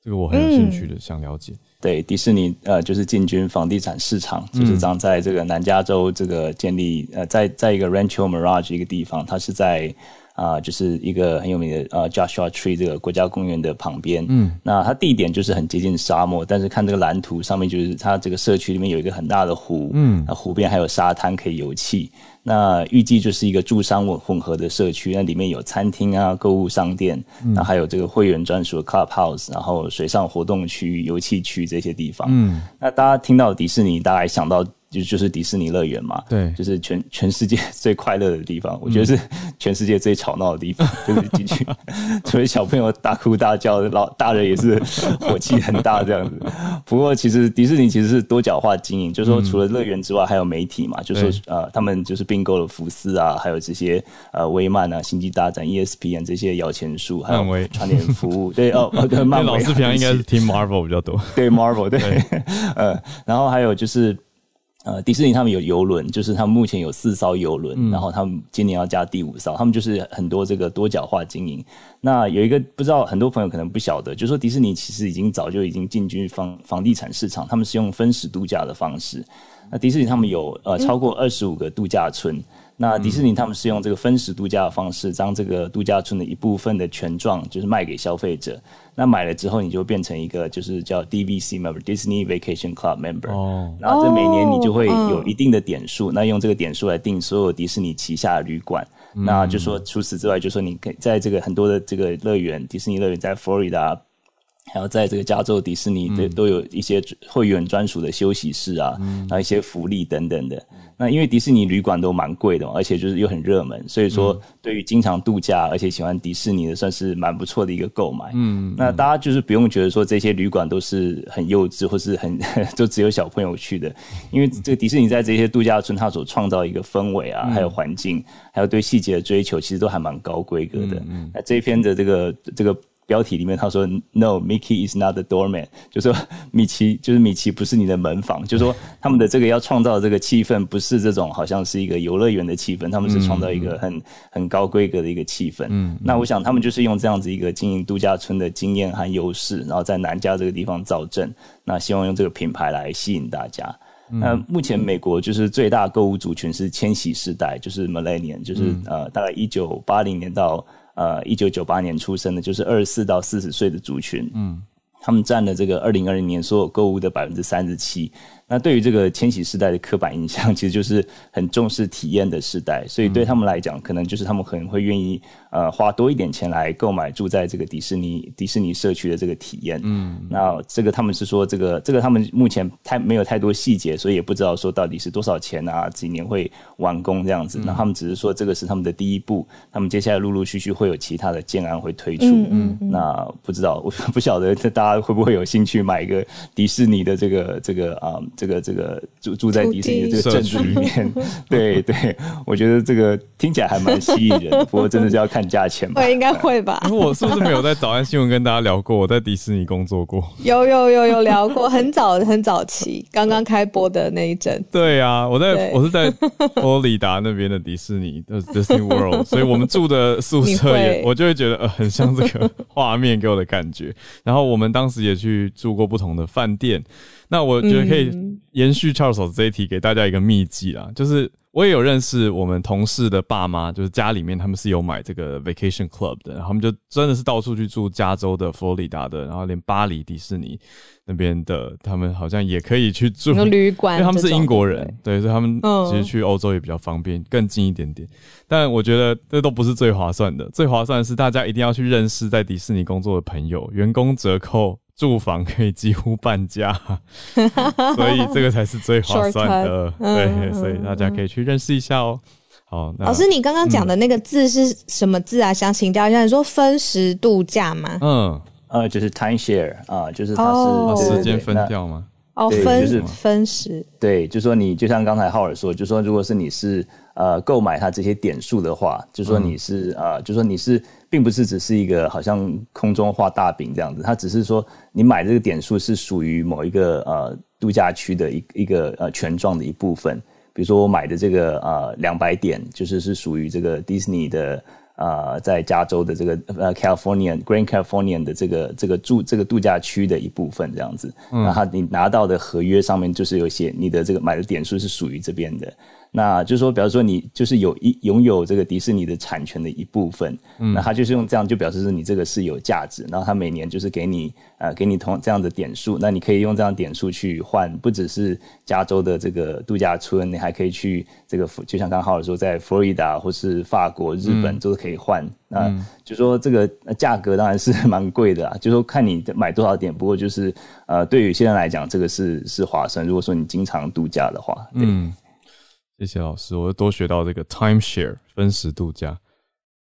这个我很有兴趣的，想了解。对，迪士尼呃，就是进军房地产市场，就是将在这个南加州这个建立呃，在在一个 Rancho Mirage 一个地方，它是在。啊，就是一个很有名的呃，Joshua Tree 这个国家公园的旁边。嗯，那它地点就是很接近沙漠，但是看这个蓝图上面，就是它这个社区里面有一个很大的湖。嗯，那湖边还有沙滩可以游憩。那预计就是一个住商混混合的社区，那里面有餐厅啊、购物商店，那还有这个会员专属的 Clubhouse，然后水上活动区、游憩区这些地方。嗯，那大家听到迪士尼，大概想到。就就是迪士尼乐园嘛，对，就是全全世界最快乐的地方，我觉得是全世界最吵闹的地方，就是进去，除了小朋友大哭大叫，老大人也是火气很大这样子。不过其实迪士尼其实是多角化经营，就是说除了乐园之外，还有媒体嘛，就是呃他们就是并购了福斯啊，还有这些呃威曼啊、星际大战、ESPN 这些摇钱树，还有传联服务，对哦，漫威老师平常应该是听 Marvel 比较多，对 Marvel 对，呃，然后还有就是。呃，迪士尼他们有游轮，就是他们目前有四艘游轮，然后他们今年要加第五艘，他们就是很多这个多角化经营。那有一个不知道很多朋友可能不晓得，就是说迪士尼其实已经早就已经进军房房地产市场，他们是用分时度假的方式。那迪士尼他们有呃超过二十五个度假村，那迪士尼他们是用这个分时度假的方式，将这个度假村的一部分的权状就是卖给消费者。那买了之后，你就变成一个就是叫 DVC member，Disney Vacation Club member。哦。然后这每年你就会有一定的点数，那用这个点数来定所有迪士尼旗下的旅馆。那就说除此之外，就说你可以在这个很多的这个乐园，迪士尼乐园在佛罗里达。还有在这个加州迪士尼的都有一些会员专属的休息室啊，嗯然后一些福利等等的。那因为迪士尼旅馆都蛮贵的嘛，而且就是又很热门，所以说对于经常度假而且喜欢迪士尼的，算是蛮不错的一个购买。嗯，那大家就是不用觉得说这些旅馆都是很幼稚或是很 就只有小朋友去的，因为这个迪士尼在这些度假村它所创造一个氛围啊，还有环境，还有对细节的追求，其实都还蛮高规格的。那这一篇的这个这个。标题里面他说：“No，Mickey is not the doorman。”就说米奇就是米奇不是你的门房。就说他们的这个要创造这个气氛，不是这种好像是一个游乐园的气氛，他们是创造一个很很高规格的一个气氛。嗯，那我想他们就是用这样子一个经营度假村的经验和优势，然后在南加这个地方造镇。那希望用这个品牌来吸引大家。那目前美国就是最大购物族群是千禧世代，就是 Millennium，就是呃大概一九八零年到。呃，一九九八年出生的，就是二十四到四十岁的族群，嗯，他们占了这个二零二零年所有购物的百分之三十七。那对于这个千禧世代的刻板印象，其实就是很重视体验的时代，所以对他们来讲，可能就是他们可能会愿意呃花多一点钱来购买住在这个迪士尼迪士尼社区的这个体验。嗯，那这个他们是说这个这个他们目前太没有太多细节，所以也不知道说到底是多少钱啊，几年会完工这样子。那他们只是说这个是他们的第一步，他们接下来陆陆续续会有其他的建案会推出。嗯嗯，那不知道我 不晓得大家会不会有兴趣买一个迪士尼的这个这个啊。这个这个住住在迪士尼的这个镇子里面，对对，我觉得这个听起来还蛮吸引人，不过真的是要看价钱吧。我应该会吧？我是不是没有在早安新闻跟大家聊过？我在迪士尼工作过，有有有有聊过，很早很早期，刚刚开播的那一阵。对啊，我在我是在佛罗里达那边的迪士尼的 Disney World，所以我们住的宿舍也我就会觉得呃很像这个画面给我的感觉。然后我们当时也去住过不同的饭店。那我觉得可以延续 Charles 这一题，给大家一个秘籍啦，就是我也有认识我们同事的爸妈，就是家里面他们是有买这个 Vacation Club 的，然后他们就真的是到处去住加州的佛罗里达的，然后连巴黎迪士尼那边的，他们好像也可以去住旅馆，因为他们是英国人，对，所以他们其实去欧洲也比较方便，更近一点点。但我觉得这都不是最划算的，最划算的是大家一定要去认识在迪士尼工作的朋友，员工折扣。住房可以几乎半价，所以这个才是最划 算的。对，所以大家可以去认识一下哦。好，老师，你刚刚讲的那个字是什么字啊？想请教一下，你说分时度假吗？嗯，呃，就是 time share 啊，就是它是时间分掉吗？哦，分是分时。对，就说你就像刚才浩尔说，就说如果是你是呃购买它这些点数的话，就说你是呃，就说你是。并不是只是一个好像空中画大饼这样子，它只是说你买这个点数是属于某一个呃度假区的一一个呃权状的一部分。比如说我买的这个呃两百点，就是是属于这个迪士尼的呃在加州的这个呃 California Grand California 的这个这个住这个度假区的一部分这样子。然后你拿到的合约上面就是有写你的这个买的点数是属于这边的。那就是说，比方说你就是有一拥有这个迪士尼的产权的一部分，那他就是用这样就表示是你这个是有价值，然后他每年就是给你呃给你同这样的点数，那你可以用这样点数去换，不只是加州的这个度假村，你还可以去这个就像刚好说在佛罗里达或是法国、日本都是可以换。那就说这个价格当然是蛮贵的啊，就说看你买多少点，不过就是呃对于现在来讲，这个是是划算。如果说你经常度假的话，嗯。谢谢老师，我多学到这个 time share 分时度假，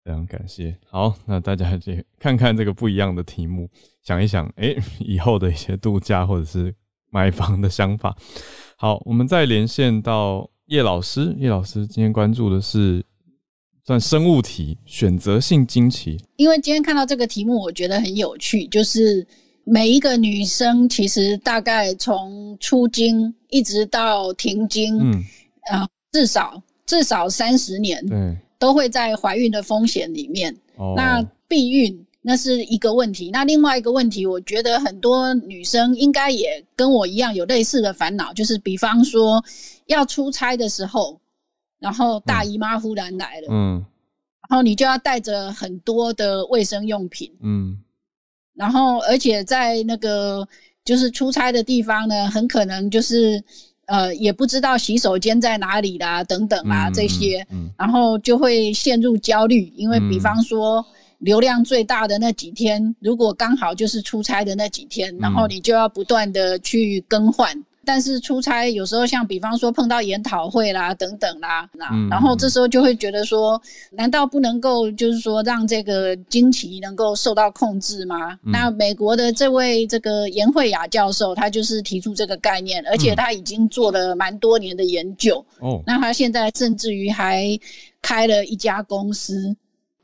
非常感谢。好，那大家就看看这个不一样的题目，想一想，哎，以后的一些度假或者是买房的想法。好，我们再连线到叶老师，叶老师今天关注的是算生物题，选择性惊奇。因为今天看到这个题目，我觉得很有趣，就是每一个女生其实大概从出经一直到停经，嗯啊。至少至少三十年，对，都会在怀孕的风险里面。那避孕那是一个问题。那另外一个问题，我觉得很多女生应该也跟我一样有类似的烦恼，就是比方说要出差的时候，然后大姨妈忽然来了，嗯，然后你就要带着很多的卫生用品，嗯，然后而且在那个就是出差的地方呢，很可能就是呃也不知道洗手间在哪里啦，等等啊这些，然后就会陷入焦虑，因为比方说流量最大的那几天，如果刚好就是出差的那几天，然后你就要不断的去更换。但是出差有时候像比方说碰到研讨会啦等等啦，那然后这时候就会觉得说，难道不能够就是说让这个经期能够受到控制吗？那美国的这位这个严慧雅教授，他就是提出这个概念，而且他已经做了蛮多年的研究。哦，那他现在甚至于还开了一家公司，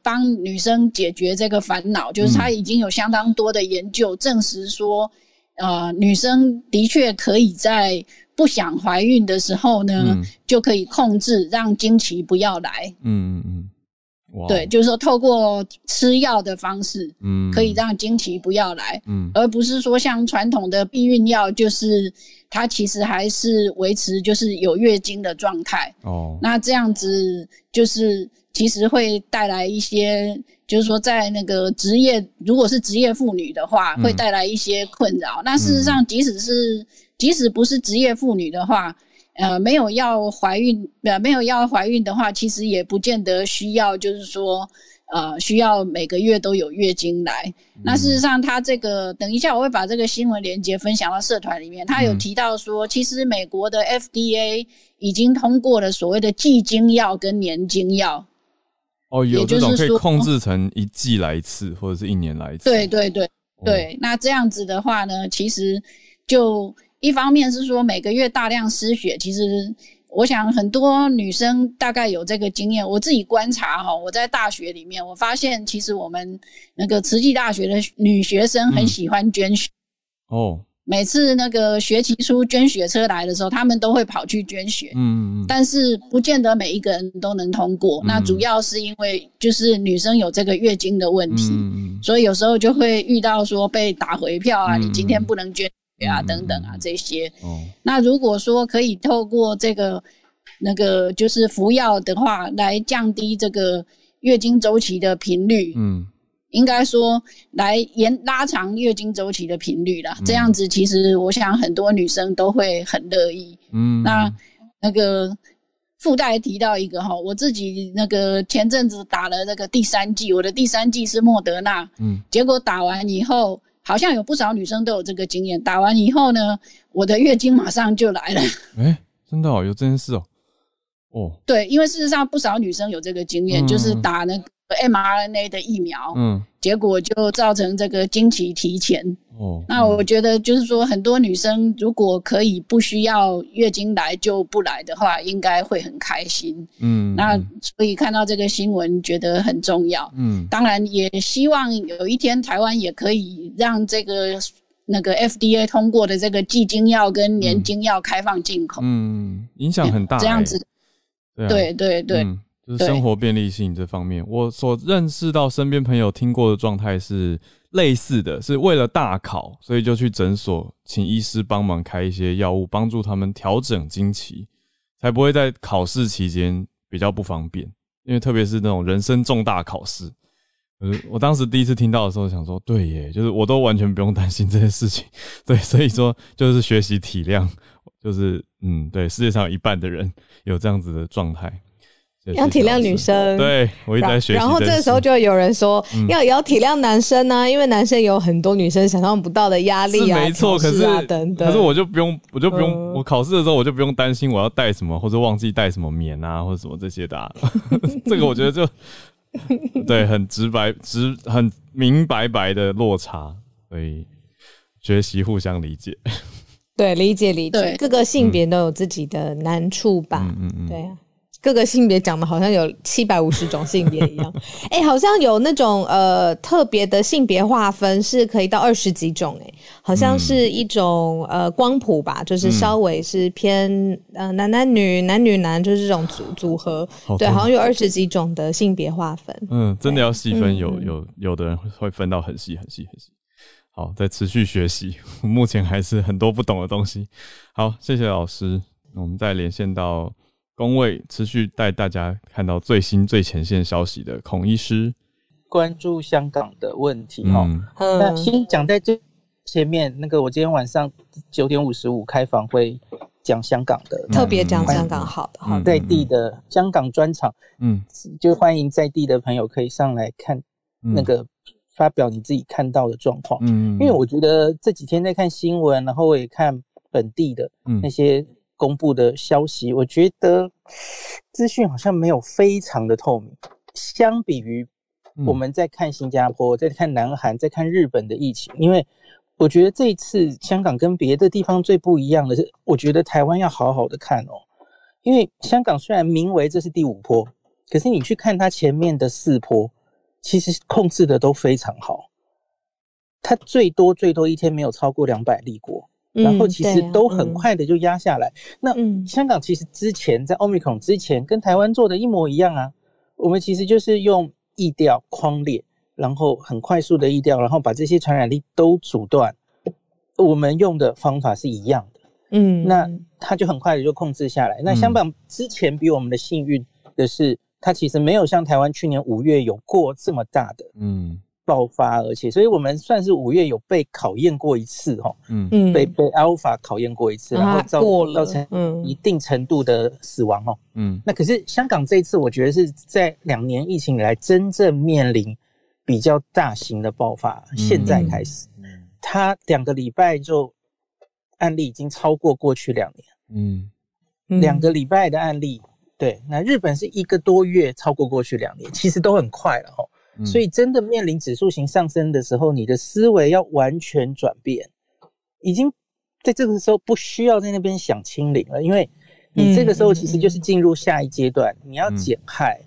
帮女生解决这个烦恼，就是他已经有相当多的研究证实说。呃，女生的确可以在不想怀孕的时候呢，就可以控制让经期不要来。嗯嗯嗯，对，就是说透过吃药的方式，嗯，可以让经期不要来，嗯，而不是说像传统的避孕药，就是它其实还是维持就是有月经的状态。哦，那这样子就是其实会带来一些。就是说，在那个职业，如果是职业妇女的话，会带来一些困扰。那事实上，即使是即使不是职业妇女的话，呃，没有要怀孕，呃，没有要怀孕的话，其实也不见得需要，就是说，呃，需要每个月都有月经来。那事实上，他这个等一下我会把这个新闻链接分享到社团里面。他有提到说，其实美国的 FDA 已经通过了所谓的季经药跟年经药。哦，有这种可以控制成一季来一次，或者是一年来一次。对对对对，那这样子的话呢，其实就一方面是说每个月大量失血，其实我想很多女生大概有这个经验。我自己观察哈，我在大学里面，我发现其实我们那个慈济大学的女学生很喜欢捐血。哦。每次那个学期初捐血车来的时候，他们都会跑去捐血。嗯嗯但是不见得每一个人都能通过。那主要是因为就是女生有这个月经的问题，所以有时候就会遇到说被打回票啊，你今天不能捐血啊，等等啊这些。哦。那如果说可以透过这个那个就是服药的话，来降低这个月经周期的频率。嗯。应该说，来延拉长月经周期的频率啦，这样子其实我想很多女生都会很乐意。嗯，那那个附带提到一个哈，我自己那个前阵子打了那个第三剂，我的第三剂是莫德纳。嗯，结果打完以后，好像有不少女生都有这个经验，打完以后呢，我的月经马上就来了。哎，真的哦，有这件事哦。哦，对，因为事实上不少女生有这个经验，就是打那个。mRNA 的疫苗，嗯，结果就造成这个经期提前。哦，那我觉得就是说，很多女生如果可以不需要月经来就不来的话，应该会很开心。嗯，那所以看到这个新闻，觉得很重要。嗯，当然也希望有一天台湾也可以让这个那个 FDA 通过的这个季经药跟年经药开放进口。嗯，影响很大。这样子，对对对。就是生活便利性这方面，我所认识到身边朋友听过的状态是类似的，是为了大考，所以就去诊所请医师帮忙开一些药物，帮助他们调整经期，才不会在考试期间比较不方便。因为特别是那种人生重大考试，呃，我当时第一次听到的时候，想说，对耶，就是我都完全不用担心这件事情。对，所以说就是学习体谅，就是嗯，对，世界上有一半的人有这样子的状态。要体谅女生，对我一直在学习。然后这个时候就有人说，要也要体谅男生呢，因为男生有很多女生想象不到的压力啊，没错。可是等等，可是我就不用，我就不用，我考试的时候我就不用担心我要带什么，或者忘记带什么棉啊，或者什么这些的。这个我觉得就对，很直白、直很明白白的落差，所以学习互相理解。对，理解理解，各个性别都有自己的难处吧？嗯嗯，对啊。各个性别讲的好像有七百五十种性别一样，哎，好像有那种呃特别的性别划分是可以到二十几种，哎，好像是一种呃光谱吧，就是稍微是偏呃男男女男女男，就是这种组组合，对，好像有二十几种的性别划分。嗯，真的要细分，有有有的人会分到很细很细很细。好，在持续学习，目前还是很多不懂的东西。好，谢谢老师，我们再连线到。工位持续带大家看到最新最前线消息的孔医师，关注香港的问题哈。那先讲在最前面那个，我今天晚上九点五十五开房会讲香港的，特别讲香港好的哈，在地的香港专场，嗯，就欢迎在地的朋友可以上来看那个发表你自己看到的状况，嗯，因为我觉得这几天在看新闻，然后我也看本地的那些。公布的消息，我觉得资讯好像没有非常的透明。相比于我们在看新加坡、在看南韩、在看日本的疫情，因为我觉得这一次香港跟别的地方最不一样的是，我觉得台湾要好好的看哦。因为香港虽然名为这是第五波，可是你去看它前面的四波，其实控制的都非常好。它最多最多一天没有超过两百例过。然后其实都很快的就压下来。那香港其实之前在 Omicron 之前跟台湾做的一模一样啊。我们其实就是用疫调框列，然后很快速的疫调，然后把这些传染力都阻断。我们用的方法是一样的。嗯，那它就很快的就控制下来。那香港之前比我们的幸运的是，它其实没有像台湾去年五月有过这么大的。嗯。爆发，而且，所以我们算是五月有被考验过一次，哈，嗯。嗯，被被 Alpha 考验过一次，然后造造成一定程度的死亡，哦，嗯，那可是香港这一次，我觉得是在两年疫情以来真正面临比较大型的爆发，现在开始，嗯，它两个礼拜就案例已经超过过去两年，嗯，两个礼拜的案例，对，那日本是一个多月超过过去两年，其实都很快了，哈。所以，真的面临指数型上升的时候，你的思维要完全转变，已经在这个时候不需要在那边想清零了，因为你这个时候其实就是进入下一阶段，你要减害。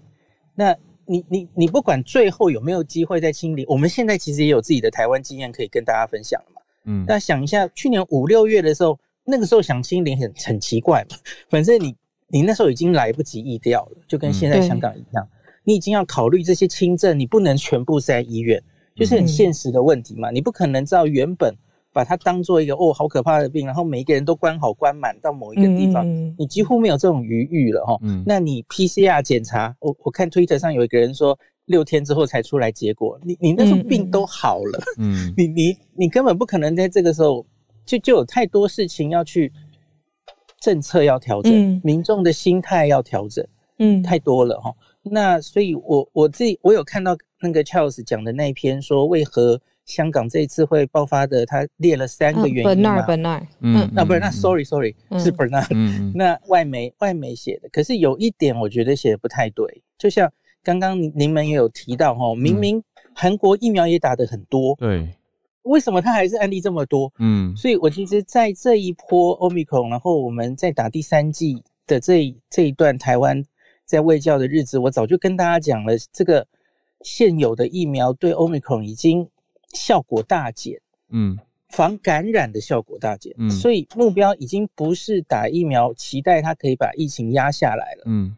那你你你不管最后有没有机会再清零，我们现在其实也有自己的台湾经验可以跟大家分享了嘛。嗯，大家想一下，去年五六月的时候，那个时候想清零很很奇怪嘛，反正你你那时候已经来不及疫掉了，就跟现在香港一样。你已经要考虑这些轻症，你不能全部在医院，就是很现实的问题嘛。你不可能照原本把它当做一个哦好可怕的病，然后每一个人都关好关满到某一个地方，你几乎没有这种余裕了哈。那你 PCR 检查，我我看 Twitter 上有一个人说六天之后才出来结果，你你那时候病都好了，嗯，你你你根本不可能在这个时候就就有太多事情要去政策要调整，民众的心态要调整，嗯，太多了哈。那所以，我我自己我有看到那个 Charles 讲的那一篇，说为何香港这一次会爆发的，他列了三个原因嘛。Bernard，嗯，那不是那 Sorry Sorry 是 Bernard，那外媒外媒写的。可是有一点我觉得写的不太对，就像刚刚您您们也有提到哈，明明韩国疫苗也打的很多，对，为什么他还是案例这么多？嗯，所以我其实，在这一波 Omicron，然后我们在打第三季的这这一段台湾。在卫教的日子，我早就跟大家讲了，这个现有的疫苗对 Omicron 已经效果大减，嗯，防感染的效果大减，嗯，所以目标已经不是打疫苗，期待它可以把疫情压下来了，嗯，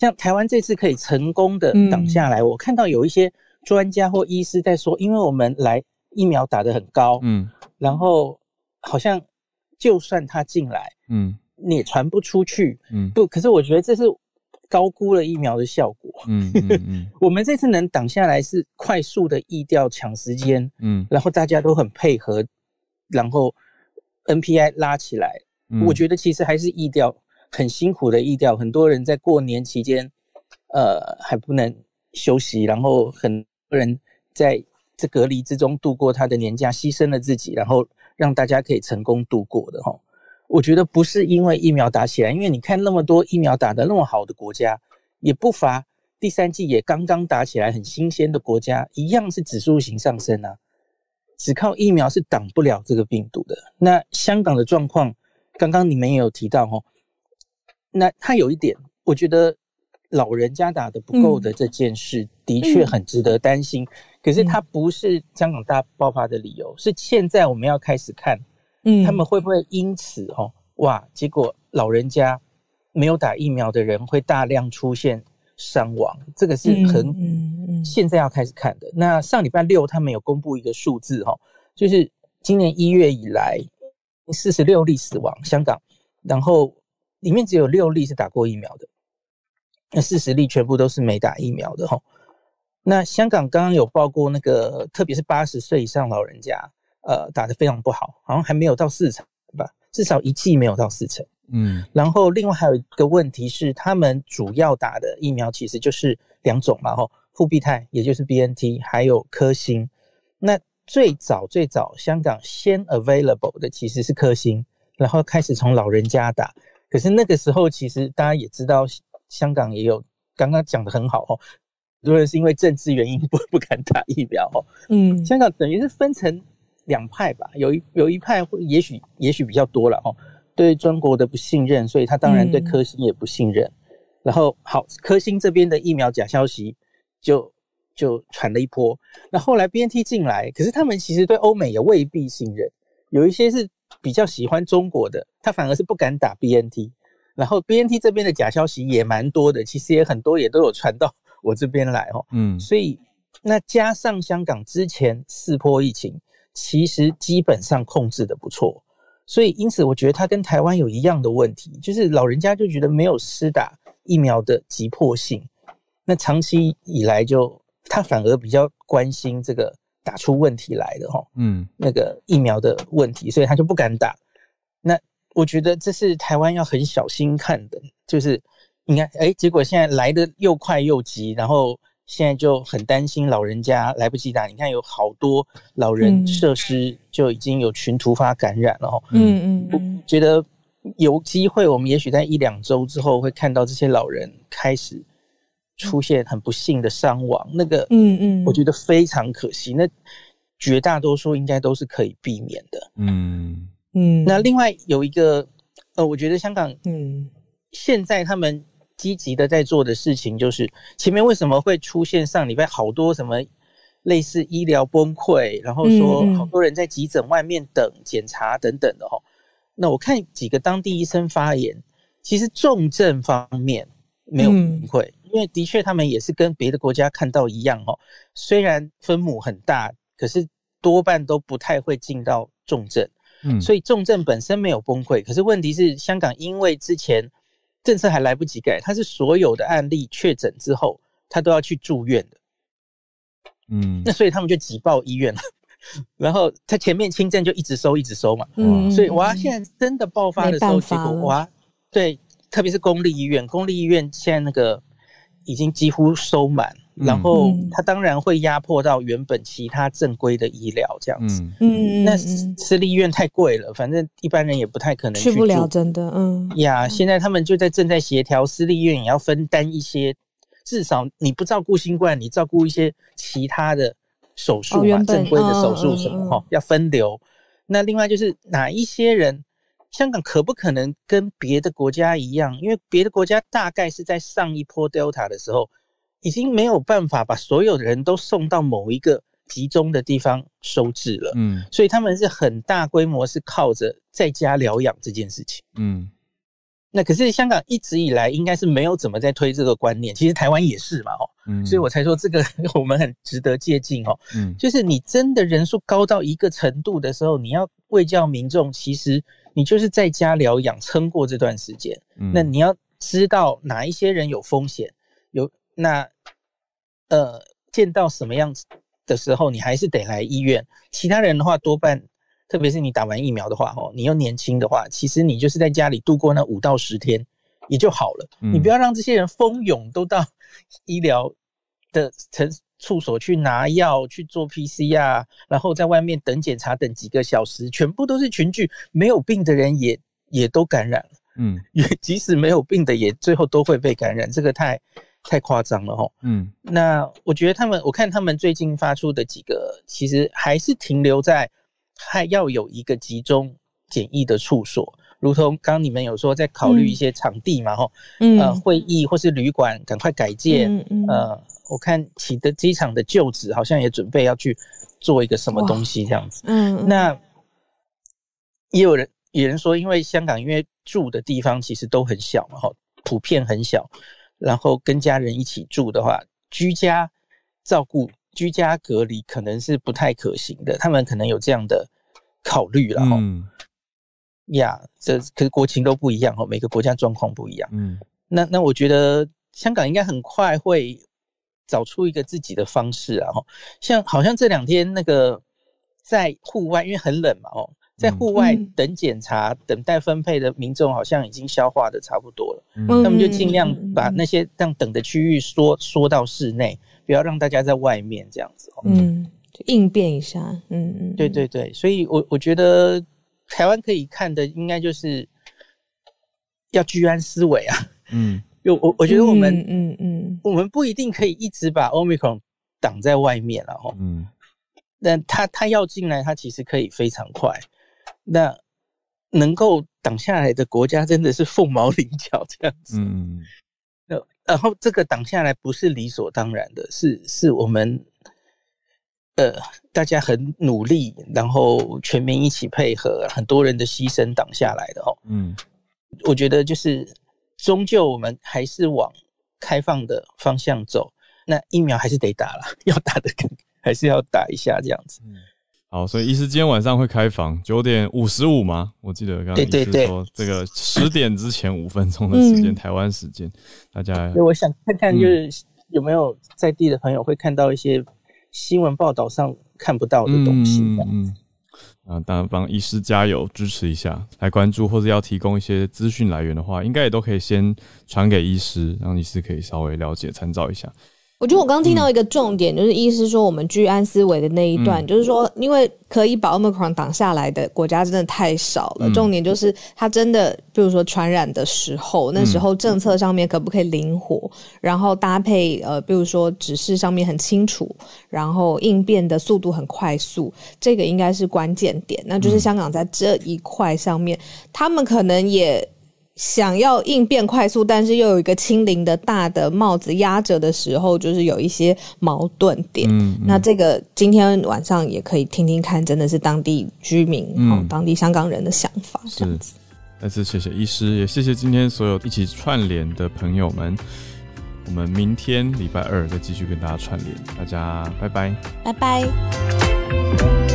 像台湾这次可以成功的挡下来，我看到有一些专家或医师在说，因为我们来疫苗打得很高，嗯，然后好像就算他进来，嗯，你也传不出去，嗯，不，可是我觉得这是。高估了疫苗的效果。嗯嗯 我们这次能挡下来是快速的疫调抢时间，嗯，然后大家都很配合，然后 NPI 拉起来。我觉得其实还是疫调很辛苦的疫调，很多人在过年期间，呃，还不能休息，然后很多人在这隔离之中度过他的年假，牺牲了自己，然后让大家可以成功度过的哈。我觉得不是因为疫苗打起来，因为你看那么多疫苗打得那么好的国家，也不乏第三季也刚刚打起来很新鲜的国家，一样是指数型上升啊。只靠疫苗是挡不了这个病毒的。那香港的状况，刚刚你们也有提到哦，那它有一点，我觉得老人家打的不够的这件事，的确很值得担心。可是它不是香港大爆发的理由，是现在我们要开始看。他们会不会因此哦哇？结果老人家没有打疫苗的人会大量出现伤亡，这个是很现在要开始看的。那上礼拜六他们有公布一个数字哈，就是今年一月以来四十六例死亡，香港，然后里面只有六例是打过疫苗的，那四十例全部都是没打疫苗的哈。那香港刚刚有报过那个，特别是八十岁以上老人家，呃，打得非常不好，好像还没有到四成吧，至少一季没有到四成。嗯，然后另外还有一个问题是，他们主要打的疫苗其实就是两种嘛，吼，复必泰也就是 B N T，还有科兴。那最早最早香港先 available 的其实是科兴，然后开始从老人家打。可是那个时候其实大家也知道，香港也有刚刚讲的很好哦，很多人是因为政治原因 不不敢打疫苗哦。嗯，香港等于是分成两派吧，有一有一派会也许也许比较多了哦。对中国的不信任，所以他当然对科兴也不信任。然后好，科兴这边的疫苗假消息就就传了一波。那后来 B N T 进来，可是他们其实对欧美也未必信任，有一些是比较喜欢中国的，他反而是不敢打 B N T。然后 B N T 这边的假消息也蛮多的，其实也很多也都有传到我这边来哦。嗯，所以那加上香港之前四波疫情，其实基本上控制的不错。所以，因此，我觉得他跟台湾有一样的问题，就是老人家就觉得没有施打疫苗的急迫性。那长期以来，就他反而比较关心这个打出问题来的哈，嗯，那个疫苗的问题，所以他就不敢打。那我觉得这是台湾要很小心看的，就是你看哎，结果现在来的又快又急，然后。现在就很担心老人家来不及打，你看有好多老人设施就已经有群突发感染了。嗯嗯，我觉得有机会，我们也许在一两周之后会看到这些老人开始出现很不幸的伤亡。那个，嗯嗯，我觉得非常可惜。那绝大多数应该都是可以避免的。嗯嗯。那另外有一个，呃，我觉得香港，嗯，现在他们。积极的在做的事情就是，前面为什么会出现上礼拜好多什么类似医疗崩溃，然后说好多人在急诊外面等检查等等的哈。那我看几个当地医生发言，其实重症方面没有崩溃，因为的确他们也是跟别的国家看到一样哦，虽然分母很大，可是多半都不太会进到重症，嗯，所以重症本身没有崩溃。可是问题是香港因为之前。政策还来不及改，他是所有的案例确诊之后，他都要去住院的。嗯，那所以他们就挤爆医院了，然后他前面轻症就一直收，一直收嘛。嗯，所以哇，现在真的爆发的时候，结果哇，对，特别是公立医院，公立医院现在那个已经几乎收满。然后它当然会压迫到原本其他正规的医疗这样子，嗯，那私立医院太贵了，反正一般人也不太可能去不了，真的，嗯呀，现在他们就在正在协调，私立医院也要分担一些，至少你不照顾新冠，你照顾一些其他的手术嘛，正规的手术什么哈，要分流。那另外就是哪一些人，香港可不可能跟别的国家一样？因为别的国家大概是在上一波 Delta 的时候。已经没有办法把所有的人都送到某一个集中的地方收治了，嗯，所以他们是很大规模是靠着在家疗养这件事情，嗯，那可是香港一直以来应该是没有怎么在推这个观念，其实台湾也是嘛，哦，嗯，所以我才说这个 我们很值得借鉴哦，嗯，就是你真的人数高到一个程度的时候，你要为教民众，其实你就是在家疗养撑过这段时间，那你要知道哪一些人有风险，有。那，呃，见到什么样子的时候，你还是得来医院。其他人的话，多半，特别是你打完疫苗的话，哦，你又年轻的话，其实你就是在家里度过那五到十天也就好了。你不要让这些人蜂拥都到医疗的城处所去拿药、去做 PCR，然后在外面等检查等几个小时，全部都是群聚，没有病的人也也都感染了。嗯，也即使没有病的，也最后都会被感染。这个太。太夸张了哈，嗯，那我觉得他们，我看他们最近发出的几个，其实还是停留在还要有一个集中检疫的处所，如同刚你们有说在考虑一些场地嘛，哈，呃，会议或是旅馆赶快改建，呃，我看启德机场的旧址好像也准备要去做一个什么东西这样子，嗯，那也有人有人说，因为香港因为住的地方其实都很小嘛，哈，普遍很小。然后跟家人一起住的话，居家照顾、居家隔离可能是不太可行的。他们可能有这样的考虑了哈。呀，这可是国情都不一样哦，每个国家状况不一样。嗯，那那我觉得香港应该很快会找出一个自己的方式啊。像好像这两天那个在户外，因为很冷嘛，哦，在户外等检查、等待分配的民众，好像已经消化的差不多了。他们就尽量把那些让等的区域缩缩到室内，不要让大家在外面这样子。嗯，应变一下。嗯嗯，对对对，所以我我觉得。台湾可以看的，应该就是要居安思危啊。嗯，有我我觉得我们，嗯嗯，我们不一定可以一直把 Omicron 挡在外面了哈。嗯，但他他要进来，他其实可以非常快。那能够挡下来的国家，真的是凤毛麟角这样子。嗯，那然后这个挡下来不是理所当然的，是是我们。呃，大家很努力，然后全民一起配合，很多人的牺牲挡下来的哦。嗯，我觉得就是终究我们还是往开放的方向走，那疫苗还是得打了，要打的还是要打一下这样子。嗯，好，所以医师今天晚上会开房，九点五十五吗？我记得刚刚医师说这个十点之前五分钟的时间，台湾时间，大家。我想看看，就是有没有在地的朋友会看到一些。新闻报道上看不到的东西，嗯，啊，当然帮医师加油支持一下，来关注或者要提供一些资讯来源的话，应该也都可以先传给医师，让医师可以稍微了解参照一下。我觉得我刚刚听到一个重点，就是意思说我们居安思危的那一段，就是说，因为可以把 omicron 挡下来的国家真的太少了。重点就是它真的，比如说传染的时候，那时候政策上面可不可以灵活，然后搭配呃，比如说指示上面很清楚，然后应变的速度很快速，这个应该是关键点。那就是香港在这一块上面，他们可能也。想要应变快速，但是又有一个清零的大的帽子压着的时候，就是有一些矛盾点。嗯那这个今天晚上也可以听听看，真的是当地居民、嗯当地香港人的想法。这样子，再次谢谢医师，也谢谢今天所有一起串联的朋友们。我们明天礼拜二再继续跟大家串联，大家拜拜，拜拜。